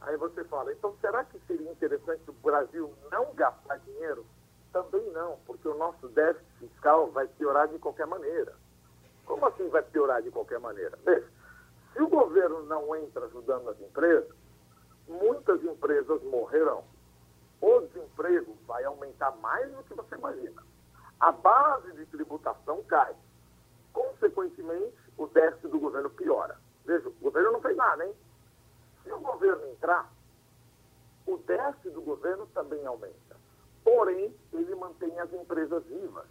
aí você fala, então será que seria interessante o Brasil não gastar dinheiro? Também não, porque o nosso déficit fiscal vai piorar de qualquer maneira. Como assim vai piorar de qualquer maneira? Veja, se o governo não entra ajudando as empresas, muitas empresas morrerão. O desemprego vai aumentar mais do que você imagina. A base de tributação cai. Consequentemente, o déficit do governo piora. Veja, o governo não fez nada, hein? Se o governo entrar, o déficit do governo também aumenta. Porém, ele mantém as empresas vivas.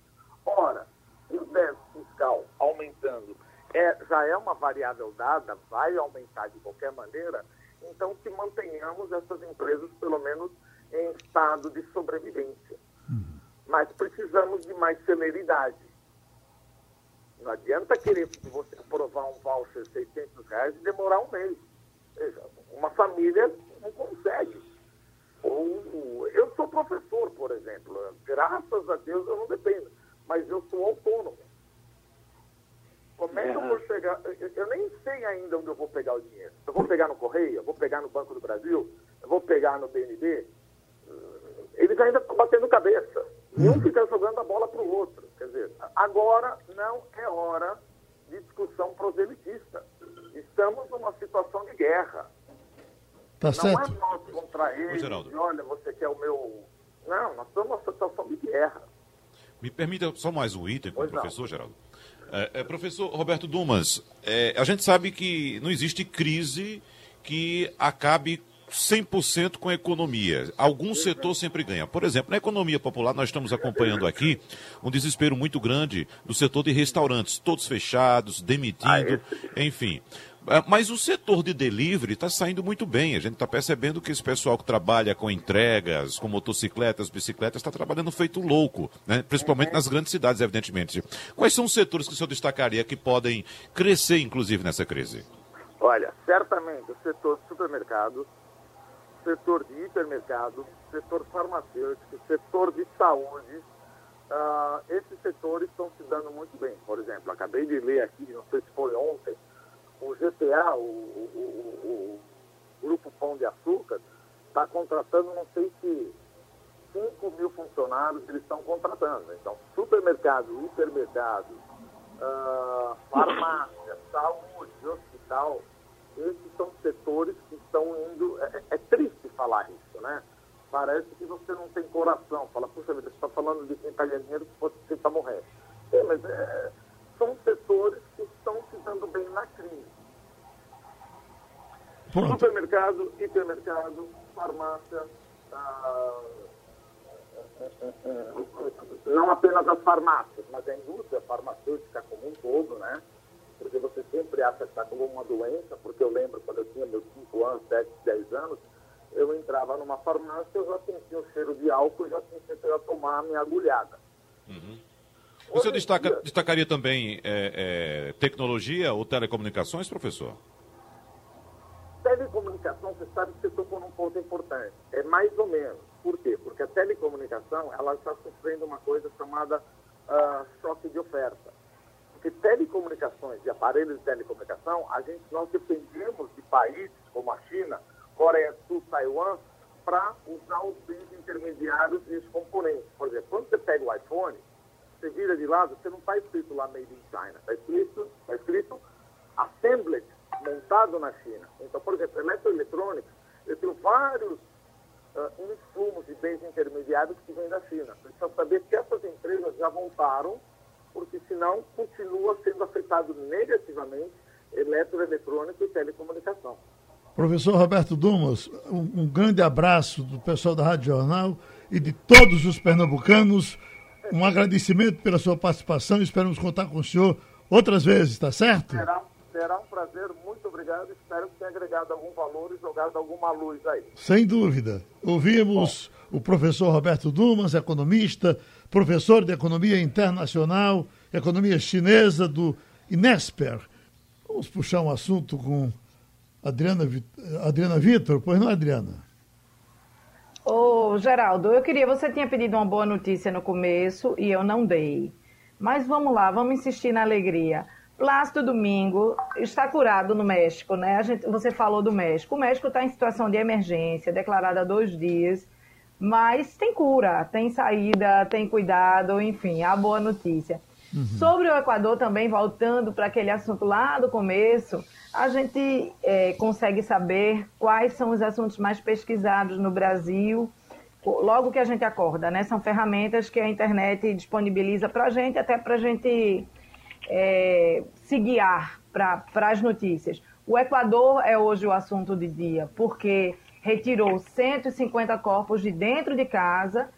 Ora, se o déficit fiscal aumentando é, já é uma variável dada, vai aumentar de qualquer maneira, então que mantenhamos essas empresas, pelo menos, em estado de sobrevivência. Uhum. Mas precisamos de mais celeridade. Não adianta querer você aprovar um voucher de 600 reais e demorar um mês. Uma família não consegue. Ou, eu sou professor, por exemplo. Graças a Deus eu não dependo. Mas eu sou autônomo. Como é que eu vou chegar? Eu nem sei ainda onde eu vou pegar o dinheiro. Eu vou pegar no Correio, eu vou pegar no Banco do Brasil, eu vou pegar no BNB. Eles ainda estão batendo cabeça. E um fica jogando a bola para o outro. Quer dizer, agora não é hora de discussão proselitista. Estamos numa situação de guerra. Tá não certo. é nós contra eles. Olha, você quer o meu. Não, nós estamos numa situação de guerra. Me permita só mais um item com o professor, Geraldo. É, é, professor Roberto Dumas, é, a gente sabe que não existe crise que acabe 100% com a economia. Algum setor sempre ganha. Por exemplo, na economia popular, nós estamos acompanhando aqui um desespero muito grande do setor de restaurantes, todos fechados, demitindo, enfim. É, mas o setor de delivery está saindo muito bem. A gente está percebendo que esse pessoal que trabalha com entregas, com motocicletas, bicicletas, está trabalhando feito louco, né? principalmente nas grandes cidades, evidentemente. Quais são os setores que o senhor destacaria que podem crescer, inclusive, nessa crise? Olha, certamente o setor de supermercados, setor de hipermercado, setor farmacêutico, setor de saúde, uh, esses setores estão se dando muito bem. Por exemplo, acabei de ler aqui, não sei se foi ontem, o GTA, o, o, o Grupo Pão de Açúcar, está contratando, não sei se 5 mil funcionários eles estão contratando. Então, supermercado, hipermercado, uh, farmácia, <laughs> saúde, hospital, esses são setores que estão indo. É, é, triste falar isso, né? Parece que você não tem coração. Fala, puxa vida, você está falando de quem está ganhando dinheiro que você está morrendo. É, mas é, são setores que estão se dando bem na crise. Pronto. Supermercado, hipermercado, farmácia, ah, não apenas as farmácias, mas a indústria farmacêutica como um todo, né? Porque você sempre acha que está com uma doença, porque eu lembro quando eu tinha meus 5 anos, 7, 10 anos, eu entrava numa farmácia, eu já sentia o cheiro de álcool, já sentia que eu ia tomar a minha agulhada. Uhum. O senhor destaca, destacaria também é, é, tecnologia ou telecomunicações, professor? Telecomunicação, você sabe que você tocou num ponto importante. É mais ou menos. Por quê? Porque a telecomunicação ela está sofrendo uma coisa chamada uh, choque de oferta. Porque telecomunicações, de aparelhos de telecomunicação, a gente, nós dependemos de países como a China, Coreia do Sul, Taiwan, para usar os bens intermediários e os componentes. Por exemplo, quando você pega o iPhone, você vira de lado, você não está escrito lá Made in China, está escrito, tá escrito Assembled, montado na China. Então, por exemplo, eletroeletrônicos, eu tenho vários uh, insumos e bens intermediários que vêm da China. Precisa saber que essas empresas já voltaram, porque senão continua sendo afetado negativamente eletroeletrônico e telecomunicação. Professor Roberto Dumas, um, um grande abraço do pessoal da Rádio Jornal e de todos os pernambucanos um agradecimento pela sua participação e esperamos contar com o senhor outras vezes, tá certo? Será, será um prazer, muito obrigado. Espero que tenha agregado algum valor e jogado alguma luz aí. Sem dúvida. Ouvimos Bom. o professor Roberto Dumas, economista, professor de Economia Internacional, Economia Chinesa do Inesper. Vamos puxar um assunto com Adriana, Adriana Vitor, pois não, Adriana? Ô, Geraldo, eu queria, você tinha pedido uma boa notícia no começo e eu não dei. Mas vamos lá, vamos insistir na alegria. Plácido Domingo está curado no México, né? A gente, você falou do México. O México está em situação de emergência, declarada há dois dias, mas tem cura, tem saída, tem cuidado, enfim, a boa notícia. Uhum. Sobre o Equador também, voltando para aquele assunto lá do começo, a gente é, consegue saber quais são os assuntos mais pesquisados no Brasil logo que a gente acorda, né? São ferramentas que a internet disponibiliza para a gente, até para a gente é, se guiar para as notícias. O Equador é hoje o assunto de dia, porque retirou 150 corpos de dentro de casa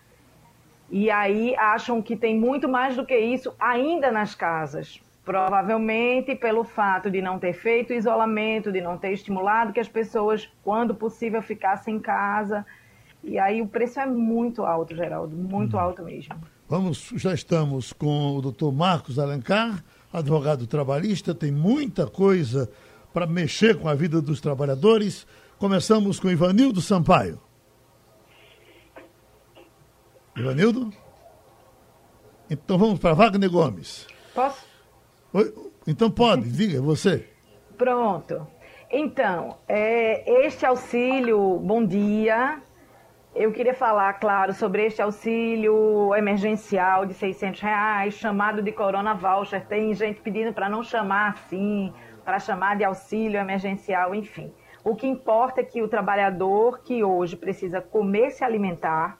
e aí acham que tem muito mais do que isso ainda nas casas. Provavelmente pelo fato de não ter feito isolamento, de não ter estimulado que as pessoas, quando possível, ficassem em casa. E aí o preço é muito alto, Geraldo, muito uhum. alto mesmo. Vamos, já estamos com o doutor Marcos Alencar, advogado trabalhista, tem muita coisa para mexer com a vida dos trabalhadores. Começamos com Ivanildo Sampaio. Ivanildo? Então vamos para Wagner Gomes. Posso? Oi? Então pode, diga, você. Pronto. Então, é, este auxílio, bom dia. Eu queria falar, claro, sobre este auxílio emergencial de 600 reais, chamado de Corona Voucher. Tem gente pedindo para não chamar assim, para chamar de auxílio emergencial, enfim. O que importa é que o trabalhador que hoje precisa comer, se alimentar,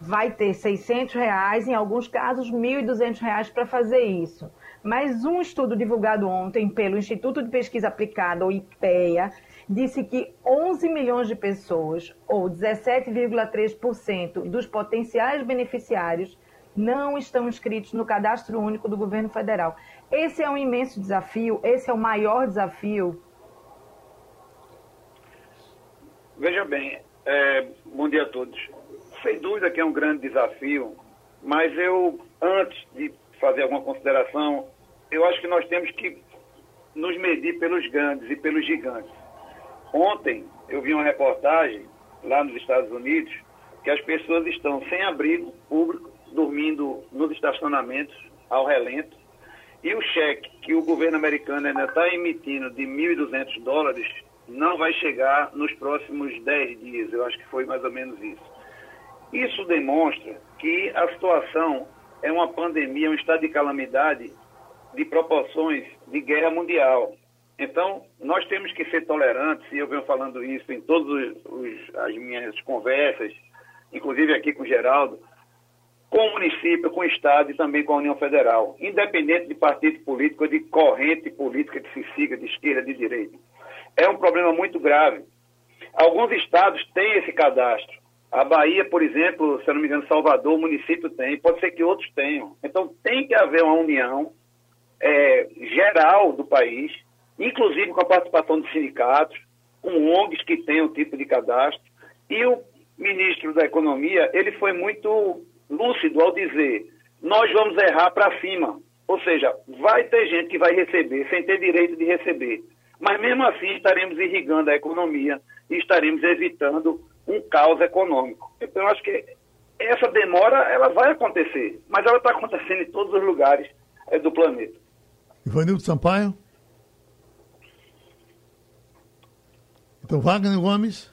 vai ter 600 reais, em alguns casos 1.200 reais para fazer isso. Mas um estudo divulgado ontem pelo Instituto de Pesquisa Aplicada, ou IPEA, disse que 11 milhões de pessoas, ou 17,3% dos potenciais beneficiários, não estão inscritos no cadastro único do governo federal. Esse é um imenso desafio, esse é o maior desafio. Veja bem, é, bom dia a todos. Sem dúvida que é um grande desafio, mas eu, antes de fazer alguma consideração, eu acho que nós temos que nos medir pelos grandes e pelos gigantes. Ontem eu vi uma reportagem lá nos Estados Unidos que as pessoas estão sem abrigo público, dormindo nos estacionamentos ao relento, e o cheque que o governo americano ainda está emitindo de 1.200 dólares não vai chegar nos próximos 10 dias, eu acho que foi mais ou menos isso. Isso demonstra que a situação é uma pandemia, um estado de calamidade de proporções de guerra mundial. Então, nós temos que ser tolerantes, e eu venho falando isso em todas as minhas conversas, inclusive aqui com o Geraldo, com o município, com o Estado e também com a União Federal, independente de partido político ou de corrente política que se siga de esquerda, de direita. É um problema muito grave. Alguns estados têm esse cadastro. A Bahia, por exemplo, se eu não me engano, Salvador, o município tem, pode ser que outros tenham. Então tem que haver uma união é, geral do país, inclusive com a participação dos sindicatos, com ONGs que têm o tipo de cadastro. E o ministro da Economia, ele foi muito lúcido ao dizer: nós vamos errar para cima. Ou seja, vai ter gente que vai receber sem ter direito de receber. Mas mesmo assim estaremos irrigando a economia e estaremos evitando um caos econômico. Então, eu acho que essa demora ela vai acontecer, mas ela está acontecendo em todos os lugares é, do planeta. Ivanildo Sampaio. Então, Wagner Gomes.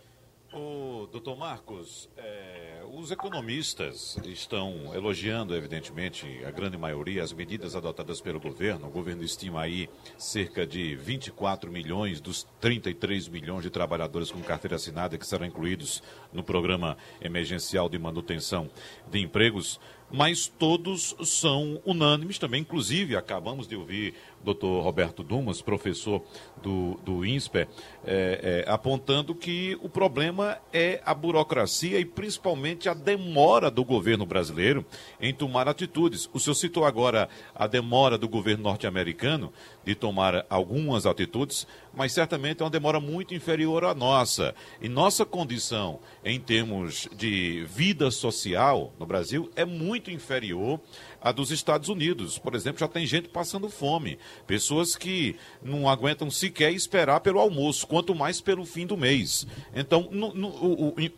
O doutor Marcos, é, os economistas estão elogiando, evidentemente, a grande maioria, as medidas adotadas pelo governo. O governo estima aí cerca de 24 milhões dos 33 milhões de trabalhadores com carteira assinada que serão incluídos no programa emergencial de manutenção de empregos mas todos são unânimes também. Inclusive, acabamos de ouvir doutor Roberto Dumas, professor do, do INSPE, é, é, apontando que o problema é a burocracia e principalmente a demora do governo brasileiro em tomar atitudes. O senhor citou agora a demora do governo norte-americano de tomar algumas atitudes, mas certamente é uma demora muito inferior à nossa. E nossa condição em termos de vida social no Brasil é muito inferior à dos Estados Unidos. Por exemplo, já tem gente passando fome, pessoas que não aguentam sequer esperar pelo almoço, quanto mais pelo fim do mês. Então,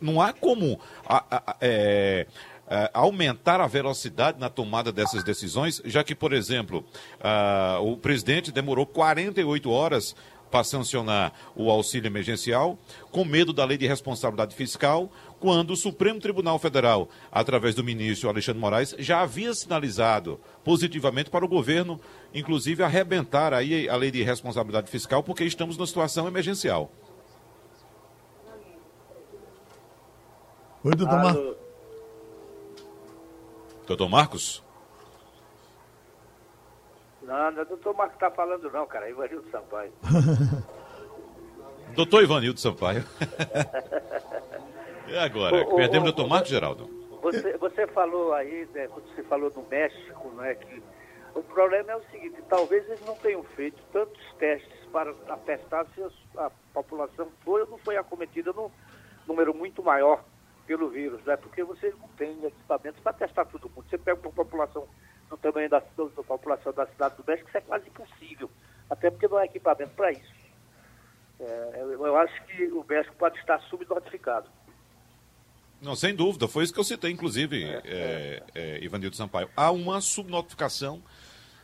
não, há como. É, Uh, aumentar a velocidade na tomada dessas decisões, já que, por exemplo, uh, o presidente demorou 48 horas para sancionar o auxílio emergencial, com medo da lei de responsabilidade fiscal, quando o Supremo Tribunal Federal, através do ministro Alexandre Moraes, já havia sinalizado positivamente para o governo, inclusive, arrebentar aí a lei de responsabilidade fiscal, porque estamos numa situação emergencial. Oi, doutor Marcos. Doutor Marcos? Não, não é o doutor Marcos está falando não, cara, é Ivanildo Sampaio. <laughs> Doutor Ivanildo Sampaio. <laughs> e agora? O, Perdemos o doutor Marcos Geraldo. Você, você falou aí, né, quando você falou do México, né, que o problema é o seguinte, talvez eles não tenham feito tantos testes para atestar se a população foi ou não foi acometida num número muito maior pelo vírus, né? Porque você não tem equipamentos para testar todo mundo. Você pega uma população no tamanho da, da população da cidade do México, isso é quase impossível. Até porque não há equipamento para isso. É, eu acho que o México pode estar subnotificado. Não, sem dúvida, foi isso que eu citei, inclusive, é, é, é, Ivanildo Sampaio. Há uma subnotificação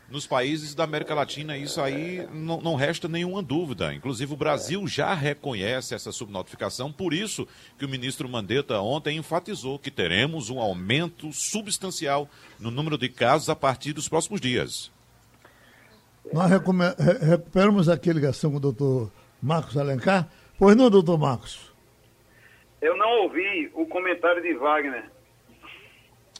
nos países da América Latina, isso aí não, não, resta nenhuma dúvida. Inclusive, o Brasil já reconhece essa subnotificação, por isso que o ministro Mandetta ontem enfatizou que teremos um aumento substancial no número de casos a partir dos próximos dias. Nós recuperamos aqui a ligação com o doutor Marcos Alencar. Pois não, doutor Marcos? Eu não ouvi o comentário de Wagner.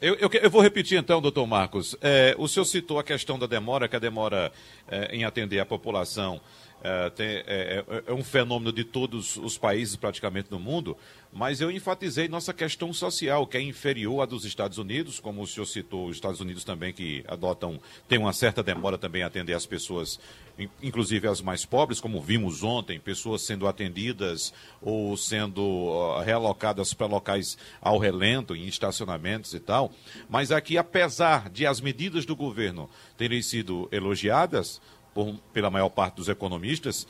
Eu, eu, eu, vou repetir então, doutor Marcos. É, o senhor citou a questão da demora, que a demora é, em atender a população é, tem, é, é, é, um fenômeno de todos os países praticamente no mundo, mas eu enfatizei nossa questão social, que é inferior à dos Estados Unidos, como o senhor citou, os Estados Unidos também que adotam, tem uma certa demora também a atender as pessoas, inclusive as mais pobres, como vimos ontem, pessoas sendo atendidas ou sendo realocadas para locais ao relento, em estacionamentos e tal. Mas aqui, apesar de as medidas do governo terem sido elogiadas, por, pela maior parte dos economistas,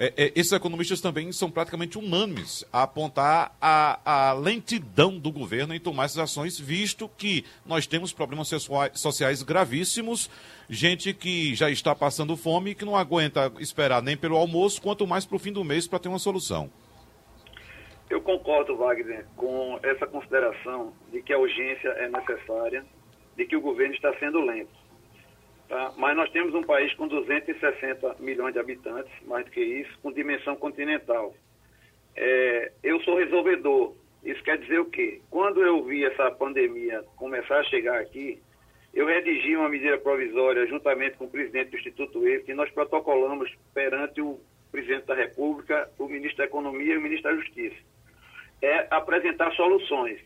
é, é, esses economistas também são praticamente unânimes a apontar a, a, lentidão do governo em tomar essas ações, visto que nós temos problemas sociais gravíssimos, gente que já está passando fome e que não aguenta esperar nem pelo almoço, quanto mais para o fim do mês para ter uma solução. Eu concordo, Wagner, com essa consideração de que a urgência é necessária, de que o governo está sendo lento. Tá? Mas nós temos um país com 260 milhões de habitantes, mais do que isso, com dimensão continental. É, eu sou resolvedor. Isso quer dizer o quê? Quando eu vi essa pandemia começar a chegar aqui, eu redigi uma medida provisória juntamente com o presidente do Instituto EFE, e nós protocolamos perante o presidente da República, o ministro da Economia e o ministro da Justiça. É apresentar soluções.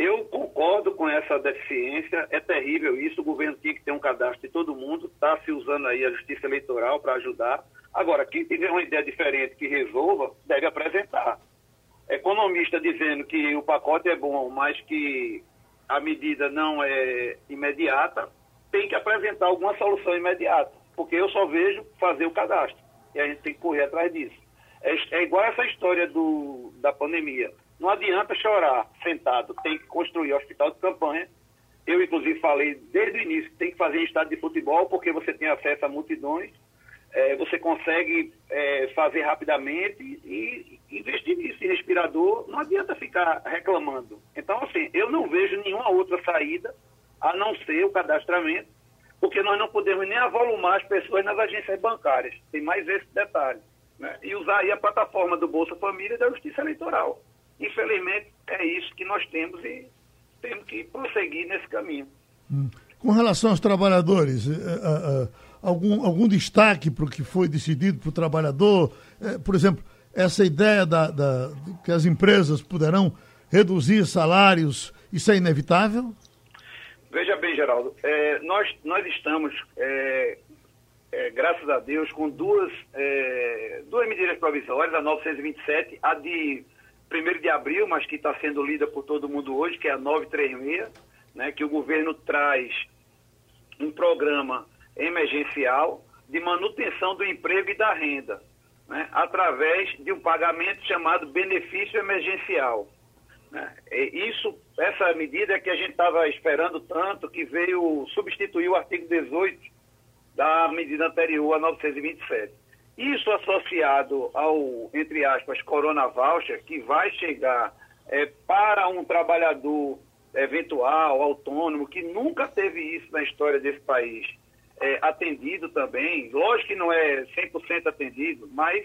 Eu concordo com essa deficiência, é terrível isso, o governo tinha que ter um cadastro de todo mundo, está se usando aí a justiça eleitoral para ajudar. Agora, quem tiver uma ideia diferente que resolva, deve apresentar. Economista dizendo que o pacote é bom, mas que a medida não é imediata, tem que apresentar alguma solução imediata, porque eu só vejo fazer o cadastro, e a gente tem que correr atrás disso. É, é igual essa história do, da pandemia não adianta chorar sentado, tem que construir hospital de campanha. Eu, inclusive, falei desde o início que tem que fazer em estado de futebol, porque você tem acesso a multidões, é, você consegue é, fazer rapidamente e investir nisso em respirador. Não adianta ficar reclamando. Então, assim, eu não vejo nenhuma outra saída a não ser o cadastramento, porque nós não podemos nem avolumar as pessoas nas agências bancárias. Tem mais esse detalhe. Né? E usar aí a plataforma do Bolsa Família e da Justiça Eleitoral. Infelizmente, é isso que nós temos e temos que prosseguir nesse caminho. Hum. Com relação aos trabalhadores, uh, uh, algum, algum destaque para o que foi decidido para o trabalhador? Por exemplo, essa ideia da, da, que as empresas poderão reduzir salários, isso é inevitável? Veja bem, Geraldo, é, nós, nós estamos, é, é, graças a Deus, com duas, duas medidas provisórias, a 927, a de 1 de abril, mas que está sendo lida por todo mundo hoje, que é a 936, né, que o governo traz um programa emergencial de manutenção do emprego e da renda, né, através de um pagamento chamado benefício emergencial. Né. Isso, essa medida é que a gente estava esperando tanto, que veio substituir o artigo 18 da medida anterior, a 927. Isso associado ao, entre aspas, Corona Voucher, que vai chegar é, para um trabalhador eventual, autônomo, que nunca teve isso na história desse país, é, atendido também. Lógico que não é 100% atendido, mas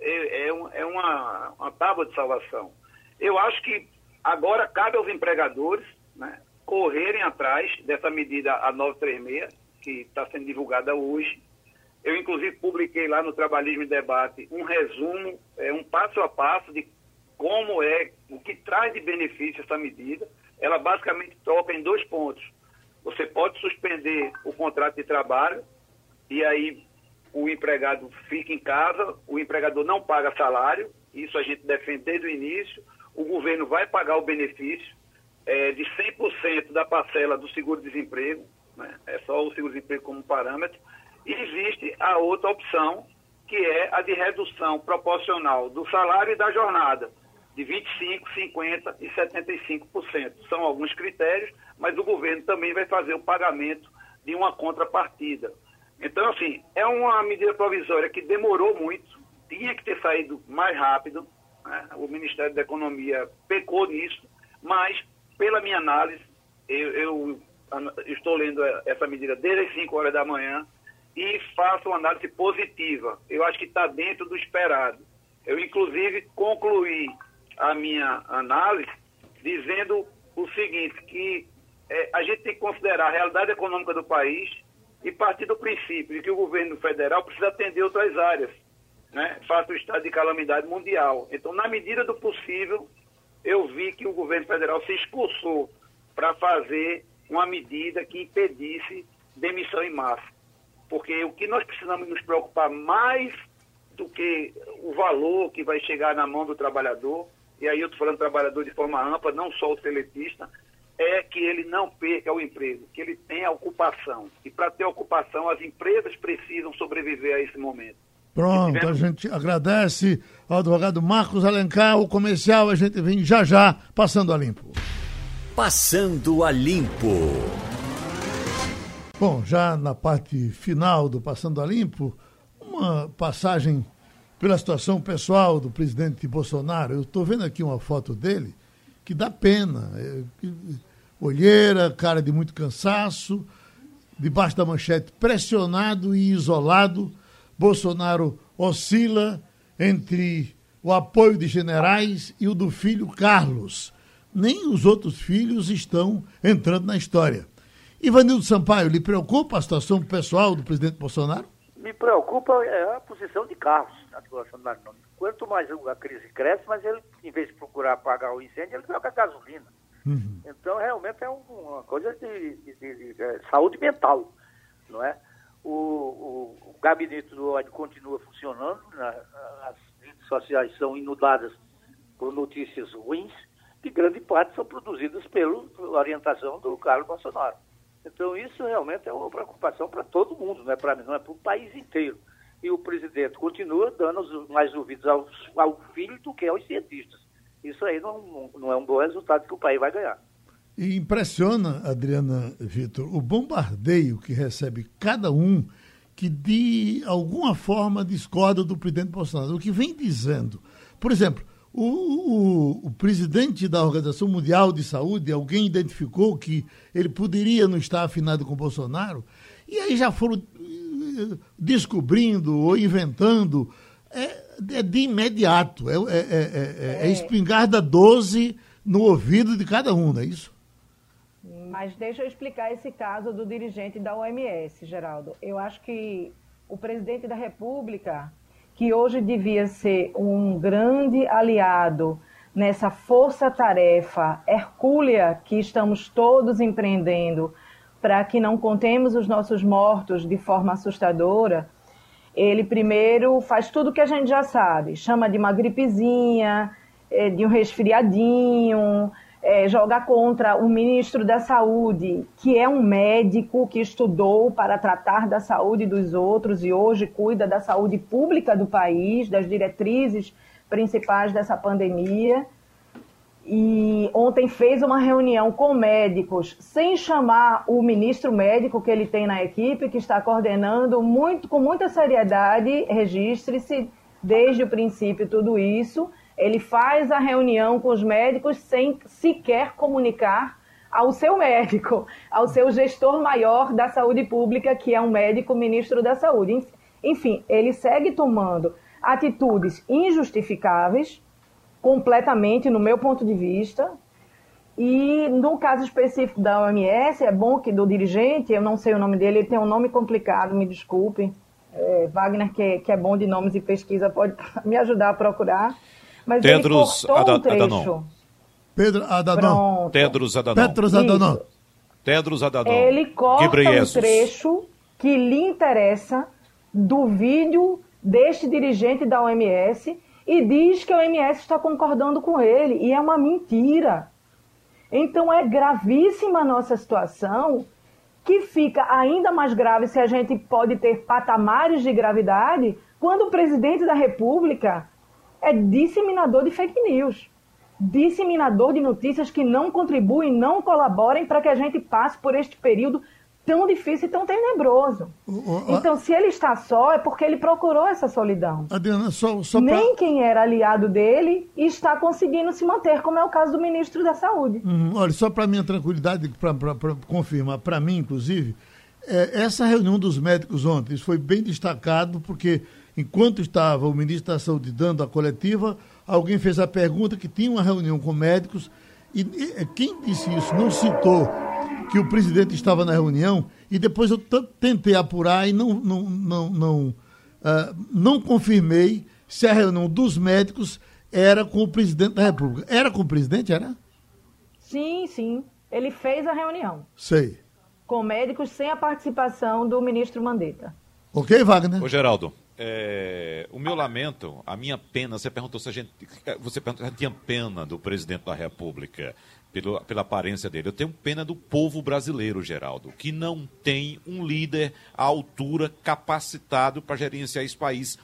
é, é, um, é uma, uma tábua de salvação. Eu acho que agora cabe aos empregadores né, correrem atrás dessa medida a 936, que está sendo divulgada hoje, Eu, inclusive, publiquei lá no Trabalhismo em Debate um resumo, é, um passo a passo de como é, o que traz de benefício essa medida. Ela basicamente toca em dois pontos. Você pode suspender o contrato de trabalho e aí o empregado fica em casa, o empregador não paga salário, isso a gente defende desde o início, o governo vai pagar o benefício é, de 100% da parcela do seguro-desemprego, né? é só o seguro-desemprego como parâmetro, e existe a outra opção, que é a de redução proporcional do salário e da jornada, de 25%, 50% e 75%. São alguns critérios, mas o governo também vai fazer o pagamento de uma contrapartida. Então, assim, é uma medida provisória que demorou muito, tinha que ter saído mais rápido, né? o Ministério da Economia pecou nisso, mas, pela minha análise, eu, eu, estou lendo essa medida desde as 5 horas da manhã e faço uma análise positiva. Eu acho que está dentro do esperado. Eu, inclusive, concluí a minha análise dizendo o seguinte, que é, a gente tem que considerar a realidade econômica do país e partir do princípio de que o governo federal precisa atender outras áreas, né? Faça o estado de calamidade mundial. Então, na medida do possível, eu vi que o governo federal se expulsou para fazer uma medida que impedisse demissão em massa. Porque o que nós precisamos nos preocupar mais do que o valor que vai chegar na mão do trabalhador, e aí eu estou falando trabalhador de forma ampla, não só o seletista, é que ele não perca o emprego, que ele tenha ocupação. E para ter ocupação, as empresas precisam sobreviver a esse momento. Pronto, a gente agradece ao advogado Marcos Alencar. O comercial a gente vem já já, passando a limpo. Passando a limpo. Bom, já na parte final do Passando a Limpo, uma passagem pela situação pessoal do presidente Bolsonaro. Eu estou vendo aqui uma foto dele que dá pena. É, olheira, cara de muito cansaço, debaixo da manchete, pressionado e isolado. Bolsonaro oscila entre o apoio de generais e o do filho Carlos. Nem os outros filhos estão entrando na história. Ivanildo Sampaio, lhe preocupa a situação pessoal do presidente Bolsonaro? Me preocupa é, a posição de Carlos na Bolsonaro. Quanto mais a crise cresce, mas ele, em vez de procurar apagar o incêndio, ele joga gasolina. Uhum. Então, realmente é uma coisa de, de, de, de é, saúde mental, não é? O, o, o, gabinete do ódio continua funcionando, né? as redes sociais são inundadas por notícias ruins, que grande parte são produzidas pela orientação do Carlos Bolsonaro. Então, isso realmente é uma preocupação para todo mundo, não é para mim, não é para o país inteiro. E o presidente continua dando mais ouvidos ao, filho do que aos cientistas isso aí não, não é um bom resultado que o país vai ganhar. E impressiona, Adriana Vitor, o bombardeio que recebe cada um que de alguma forma discorda do presidente Bolsonaro. O que vem dizendo, por exemplo, o, o, o, presidente da Organização Mundial de Saúde, alguém identificou que ele poderia não estar afinado com Bolsonaro, e aí já foram eh, descobrindo ou inventando é, é de imediato. É, é, é, é, espingarda 12 no ouvido de cada um, não é isso? Mas deixa eu explicar esse caso do dirigente da OMS, Geraldo. Eu acho que o presidente da República, que hoje devia ser um grande aliado nessa força-tarefa hercúlea que estamos todos empreendendo para que não contemos os nossos mortos de forma assustadora, ele primeiro faz tudo que a gente já sabe, chama de uma gripezinha, é, de um resfriadinho, é, joga contra o ministro da Saúde, que é um médico que estudou para tratar da saúde dos outros e hoje cuida da saúde pública do país, das diretrizes principais dessa pandemia e ontem fez uma reunião com médicos, sem chamar o ministro médico que ele tem na equipe, que está coordenando muito, com muita seriedade, registre-se desde o princípio tudo isso. Ele faz a reunião com os médicos sem sequer comunicar ao seu médico, ao seu gestor maior da saúde pública, que é um médico ministro da saúde. Enfim, ele segue tomando atitudes injustificáveis completamente, no meu ponto de vista. E no caso específico da OMS, é bom que do dirigente, eu não sei o nome dele, ele tem um nome complicado, me desculpe. É, Wagner, que, que é bom de nomes e pesquisa, pode <laughs> me ajudar a procurar. Mas Tedros ele cortou um trecho. Adanon. Pedro Adanon. Tedros Adanon. Petros Adanon. Isso. Tedros Adanon. Ele corta um trecho que lhe interessa do vídeo deste dirigente da OMS e diz que a OMS está concordando com ele. E é uma mentira. Então é gravíssima a nossa situação, que fica ainda mais grave se a gente pode ter patamares de gravidade quando o presidente da República é disseminador de fake news. Disseminador de notícias que não contribuem, não colaborem para que a gente passe por este período tão difícil e tão tenebroso. Então, se ele está só, é porque ele procurou essa solidão. Adriana, só, só pra- Nem quem era aliado dele está conseguindo se manter, como é o caso do ministro da Saúde. Uhum, olha, só para minha tranquilidade, para confirmar, para mim, inclusive, é, essa reunião dos médicos ontem isso foi bem destacado, porque enquanto estava o ministro da Saúde dando a coletiva, alguém fez a pergunta que tinha uma reunião com médicos, e, e quem disse isso não citou que o presidente estava na reunião, e depois eu tentei apurar e não, não, não, não, ah, não confirmei se a reunião dos médicos era com o presidente da República. Era com o presidente, era? Sim, sim. Ele fez a reunião Sei. com médicos sem a participação do ministro Mandetta. Ok, Wagner? Ô, Geraldo, é, o meu lamento, a minha pena, você perguntou se a gente. Você perguntou se a gente tinha pena do presidente da República, pelo, pela aparência dele. Eu tenho pena do povo brasileiro, Geraldo, que não tem um líder à altura capacitado para gerenciar esse país.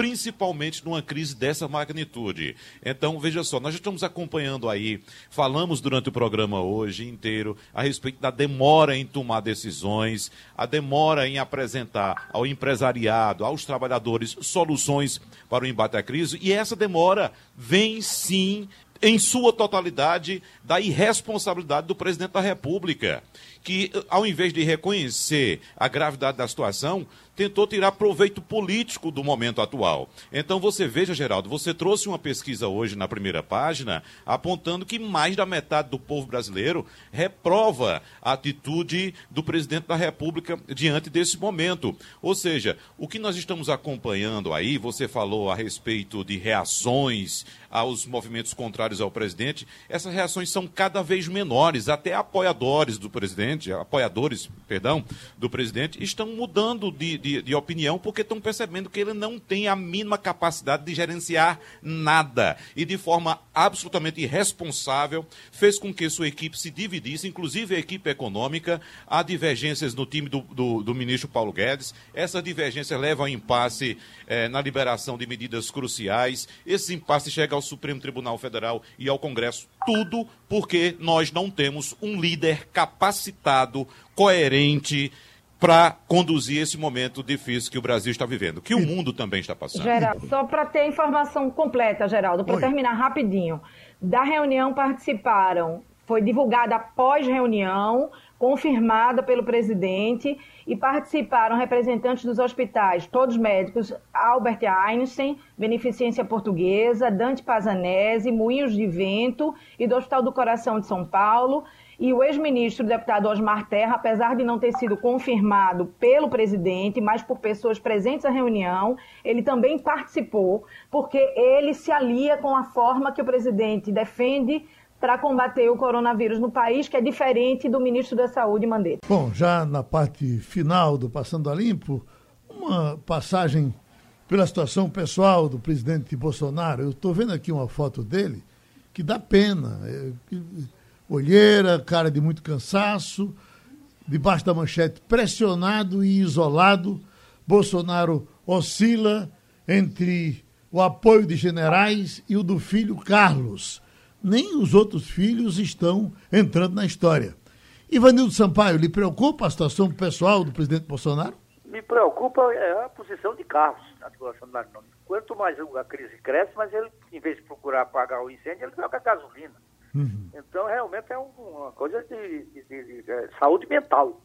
Principalmente numa crise dessa magnitude. Então, veja só, nós estamos acompanhando aí, falamos durante o programa hoje inteiro a respeito da demora em tomar decisões, a demora em apresentar ao empresariado, aos trabalhadores, soluções para o embate à crise, e essa demora vem sim em sua totalidade, da irresponsabilidade do presidente da República, que, ao invés de reconhecer a gravidade da situação, tentou tirar proveito político do momento atual. Então, você veja, Geraldo, você trouxe uma pesquisa hoje na primeira página, apontando que mais da metade do povo brasileiro reprova a atitude do presidente da República diante desse momento. Ou seja, o que nós estamos acompanhando aí, você falou a respeito de reações aos movimentos contrários ao presidente, essas reações são cada vez menores, até apoiadores do presidente, apoiadores, perdão, do presidente, estão mudando de, de, de opinião porque estão percebendo que ele não tem a mínima capacidade de gerenciar nada e de forma absolutamente irresponsável fez com que sua equipe se dividisse, inclusive a equipe econômica, há divergências no time do, do, do ministro Paulo Guedes, essas divergências levam a impasse eh, na liberação de medidas cruciais, esse impasse chega ao Supremo Tribunal Federal e ao Congresso, tudo porque nós não temos um líder capacitado, coerente, para conduzir esse momento difícil que o Brasil está vivendo, que o mundo também está passando. Geraldo, só para ter informação completa, Geraldo, para terminar rapidinho. Da reunião participaram, foi divulgada após reunião, confirmada pelo presidente, e participaram representantes dos hospitais, todos médicos, Albert Einstein, Beneficência Portuguesa, Dante Pazanese, Moinhos de Vento e do Hospital do Coração de São Paulo, e o ex-ministro, deputado Osmar Terra, apesar de não ter sido confirmado pelo presidente, mas por pessoas presentes à reunião, ele também participou, porque ele se alia com a forma que o presidente defende para combater o coronavírus no país, que é diferente do ministro da Saúde, Mandetta. Bom, já na parte final do Passando a Limpo, uma passagem pela situação pessoal do presidente Bolsonaro. Eu estou vendo aqui uma foto dele que dá pena. É, olheira, cara de muito cansaço, debaixo da manchete, pressionado e isolado. Bolsonaro oscila entre o apoio de generais e o do filho Carlos. Nem os outros filhos estão entrando na história. Ivanildo Sampaio, lhe preocupa a situação pessoal do presidente Bolsonaro? Me preocupa é a posição de Carlos na articulação da nome. Quanto mais a crise cresce, mas ele, em vez de procurar apagar o incêndio, ele joga gasolina. Então, realmente é um- uma coisa de, de- de- de, é, saúde mental,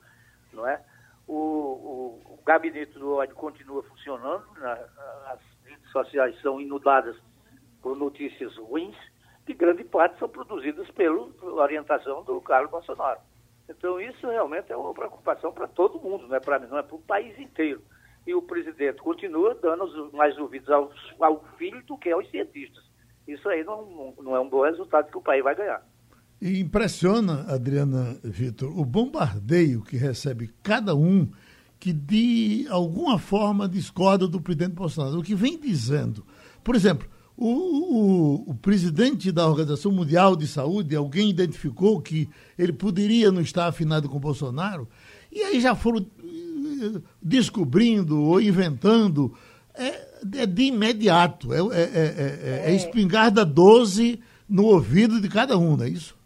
não é? O, o- o gabinete do ódio continua funcionando, né? as redes sociais são inundadas por notícias ruins, que grande parte são produzidas pela orientação do Carlos Bolsonaro. Então, isso realmente é uma preocupação para todo mundo, não é para mim, não é para o país inteiro. e o presidente continua dando mais ouvidos ao, ao filho do que aos cientistas. Isso aí não, não é um bom resultado que o país vai ganhar. E impressiona, Adriana Vitor, o bombardeio que recebe cada um que de alguma forma discorda do presidente Bolsonaro. O que vem dizendo. Por exemplo, o, o, o, presidente da Organização Mundial de Saúde, alguém identificou que ele poderia não estar afinado com Bolsonaro, e aí já foram eh, descobrindo ou inventando. É, é de imediato, é, é, é, é, espingarda 12 no ouvido de cada um, não é isso?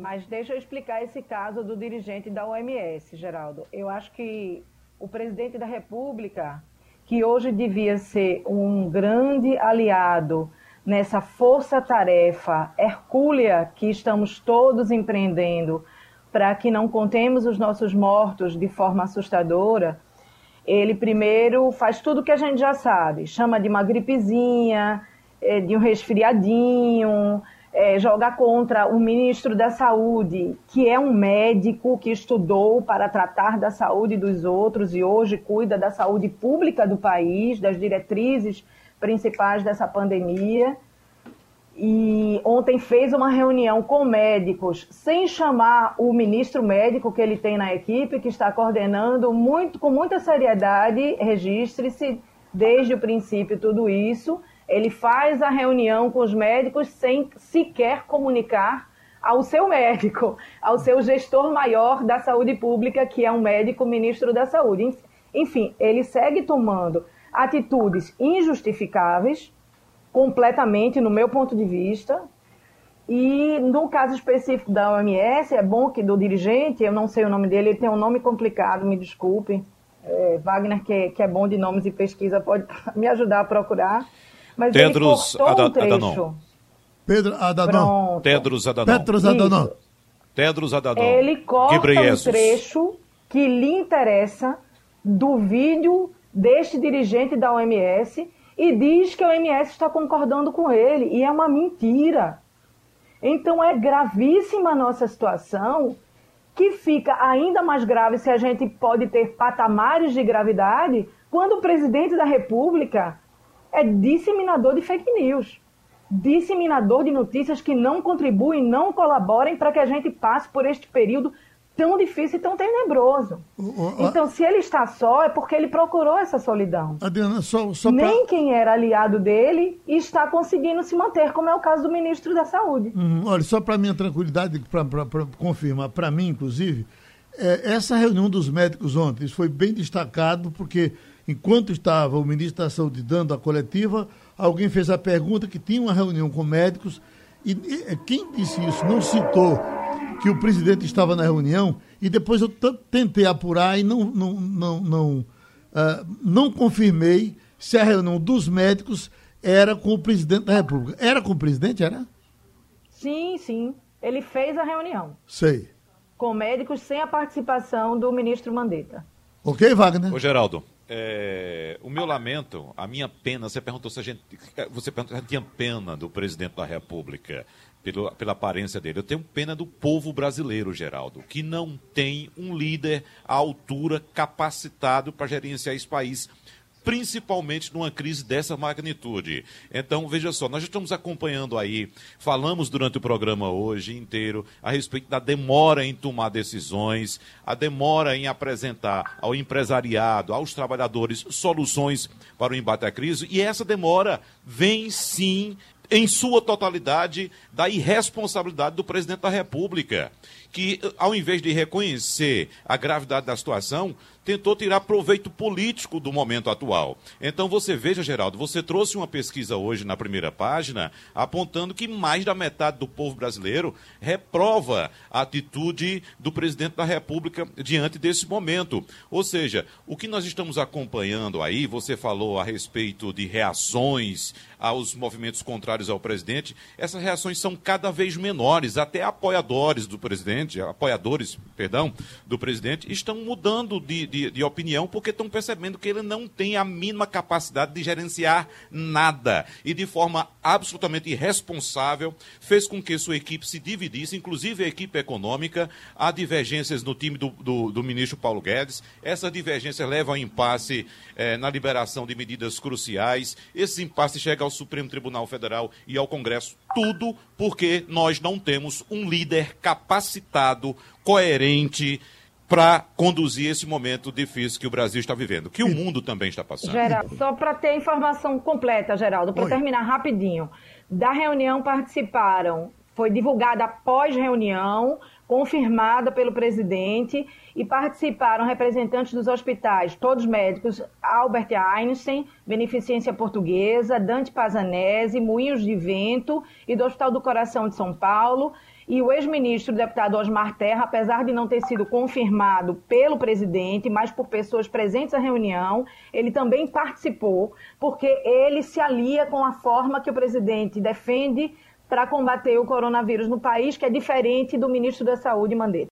Mas deixa eu explicar esse caso do dirigente da OMS, Geraldo. Eu acho que o presidente da República que hoje devia ser um grande aliado nessa força-tarefa hercúlea que estamos todos empreendendo para que não contemos os nossos mortos de forma assustadora, ele primeiro faz tudo que a gente já sabe, chama de uma gripezinha, eh, de um resfriadinho, é, joga contra o ministro da Saúde, que é um médico que estudou para tratar da saúde dos outros e hoje cuida da saúde pública do país, das diretrizes principais dessa pandemia. E ontem fez uma reunião com médicos, sem chamar o ministro médico que ele tem na equipe, que está coordenando muito, com muita seriedade, registre-se desde o princípio tudo isso ele faz a reunião com os médicos sem sequer comunicar ao seu médico, ao seu gestor maior da saúde pública, que é um médico ministro da saúde. Enfim, ele segue tomando atitudes injustificáveis, completamente, no meu ponto de vista. E no caso específico da OMS, é bom que do dirigente, eu não sei o nome dele, ele tem um nome complicado, me desculpe. É, Wagner, que, que é bom de nomes e pesquisa, pode <laughs> me ajudar a procurar. Mas Tedros Ada, um Adanon. Pedro Adanon. Tedros Adanon. Tedros Adanon. Tedros Adanon. Ele corta um trecho que lhe interessa do vídeo deste dirigente da OMS e diz que a OMS está concordando com ele. E é uma mentira. Então é gravíssima a nossa situação, que fica ainda mais grave se a gente pode ter patamares de gravidade quando o presidente da República é disseminador de fake news, disseminador de notícias que não contribuem, não colaborem para que a gente passe por este período tão difícil e tão tenebroso. Então, se ele está só, é porque ele procurou essa solidão. Adriana, só, só pra... Nem quem era aliado dele está conseguindo se manter, como é o caso do ministro da Saúde. Hum, olha, só para minha tranquilidade, para confirmar, para mim, inclusive, é, essa reunião dos médicos ontem foi bem destacado, porque enquanto estava o ministro da Saúde dando a coletiva, alguém fez a pergunta que tinha uma reunião com médicos e, e quem disse isso não citou que o presidente estava na reunião e depois eu tentei apurar e não não não não, uh, não confirmei se a reunião dos médicos era com o presidente da República. Era com o presidente, era? Sim, sim. Ele fez a reunião. Sei. Com médicos sem a participação do ministro Mandetta. Ok, Wagner? Ô, Geraldo, é, o meu lamento, a minha pena, você perguntou se a gente. Você perguntou se a gente tinha pena do presidente da República, pelo, pela aparência dele. Eu tenho pena do povo brasileiro, Geraldo, que não tem um líder à altura capacitado para gerenciar esse país principalmente numa crise dessa magnitude. Então, veja só, nós estamos acompanhando aí, falamos durante o programa hoje inteiro a respeito da demora em tomar decisões, a demora em apresentar ao empresariado, aos trabalhadores, soluções para o embate à crise, e essa demora vem sim em sua totalidade, da irresponsabilidade do presidente da República, que, ao invés de reconhecer a gravidade da situação, tentou tirar proveito político do momento atual. Então você veja, Geraldo, você trouxe uma pesquisa hoje na primeira página apontando que mais da metade do povo brasileiro reprova a atitude do presidente da República diante desse momento. Ou seja, o que nós estamos acompanhando aí, você falou a respeito de reações aos movimentos contrários ao presidente, essas reações são cada vez menores, até apoiadores do presidente, apoiadores, perdão, do presidente estão mudando de de, de opinião, porque estão percebendo que ele não tem a mínima capacidade de gerenciar nada. E de forma absolutamente irresponsável, fez com que sua equipe se dividisse, inclusive a equipe econômica. Há divergências no time do, do, do ministro Paulo Guedes. Essas divergências levam a impasse eh, na liberação de medidas cruciais. Esse impasse chega ao Supremo Tribunal Federal e ao Congresso. Tudo porque nós não temos um líder capacitado, coerente, para conduzir esse momento difícil que o Brasil está vivendo, que o mundo também está passando. Geraldo, só para ter informação completa, Geraldo, para terminar rapidinho. Da reunião participaram, foi divulgada após reunião, confirmada pelo presidente, e participaram representantes dos hospitais, todos médicos, Albert Einstein, Beneficência Portuguesa, Dante Pazanese, Moinhos de Vento e do Hospital do Coração de São Paulo, e o ex-ministro, deputado Osmar Terra, apesar de não ter sido confirmado pelo presidente, mas por pessoas presentes à reunião, ele também participou, porque ele se alia com a forma que o presidente defende para combater o coronavírus no país, que é diferente do ministro da Saúde, Mandetta.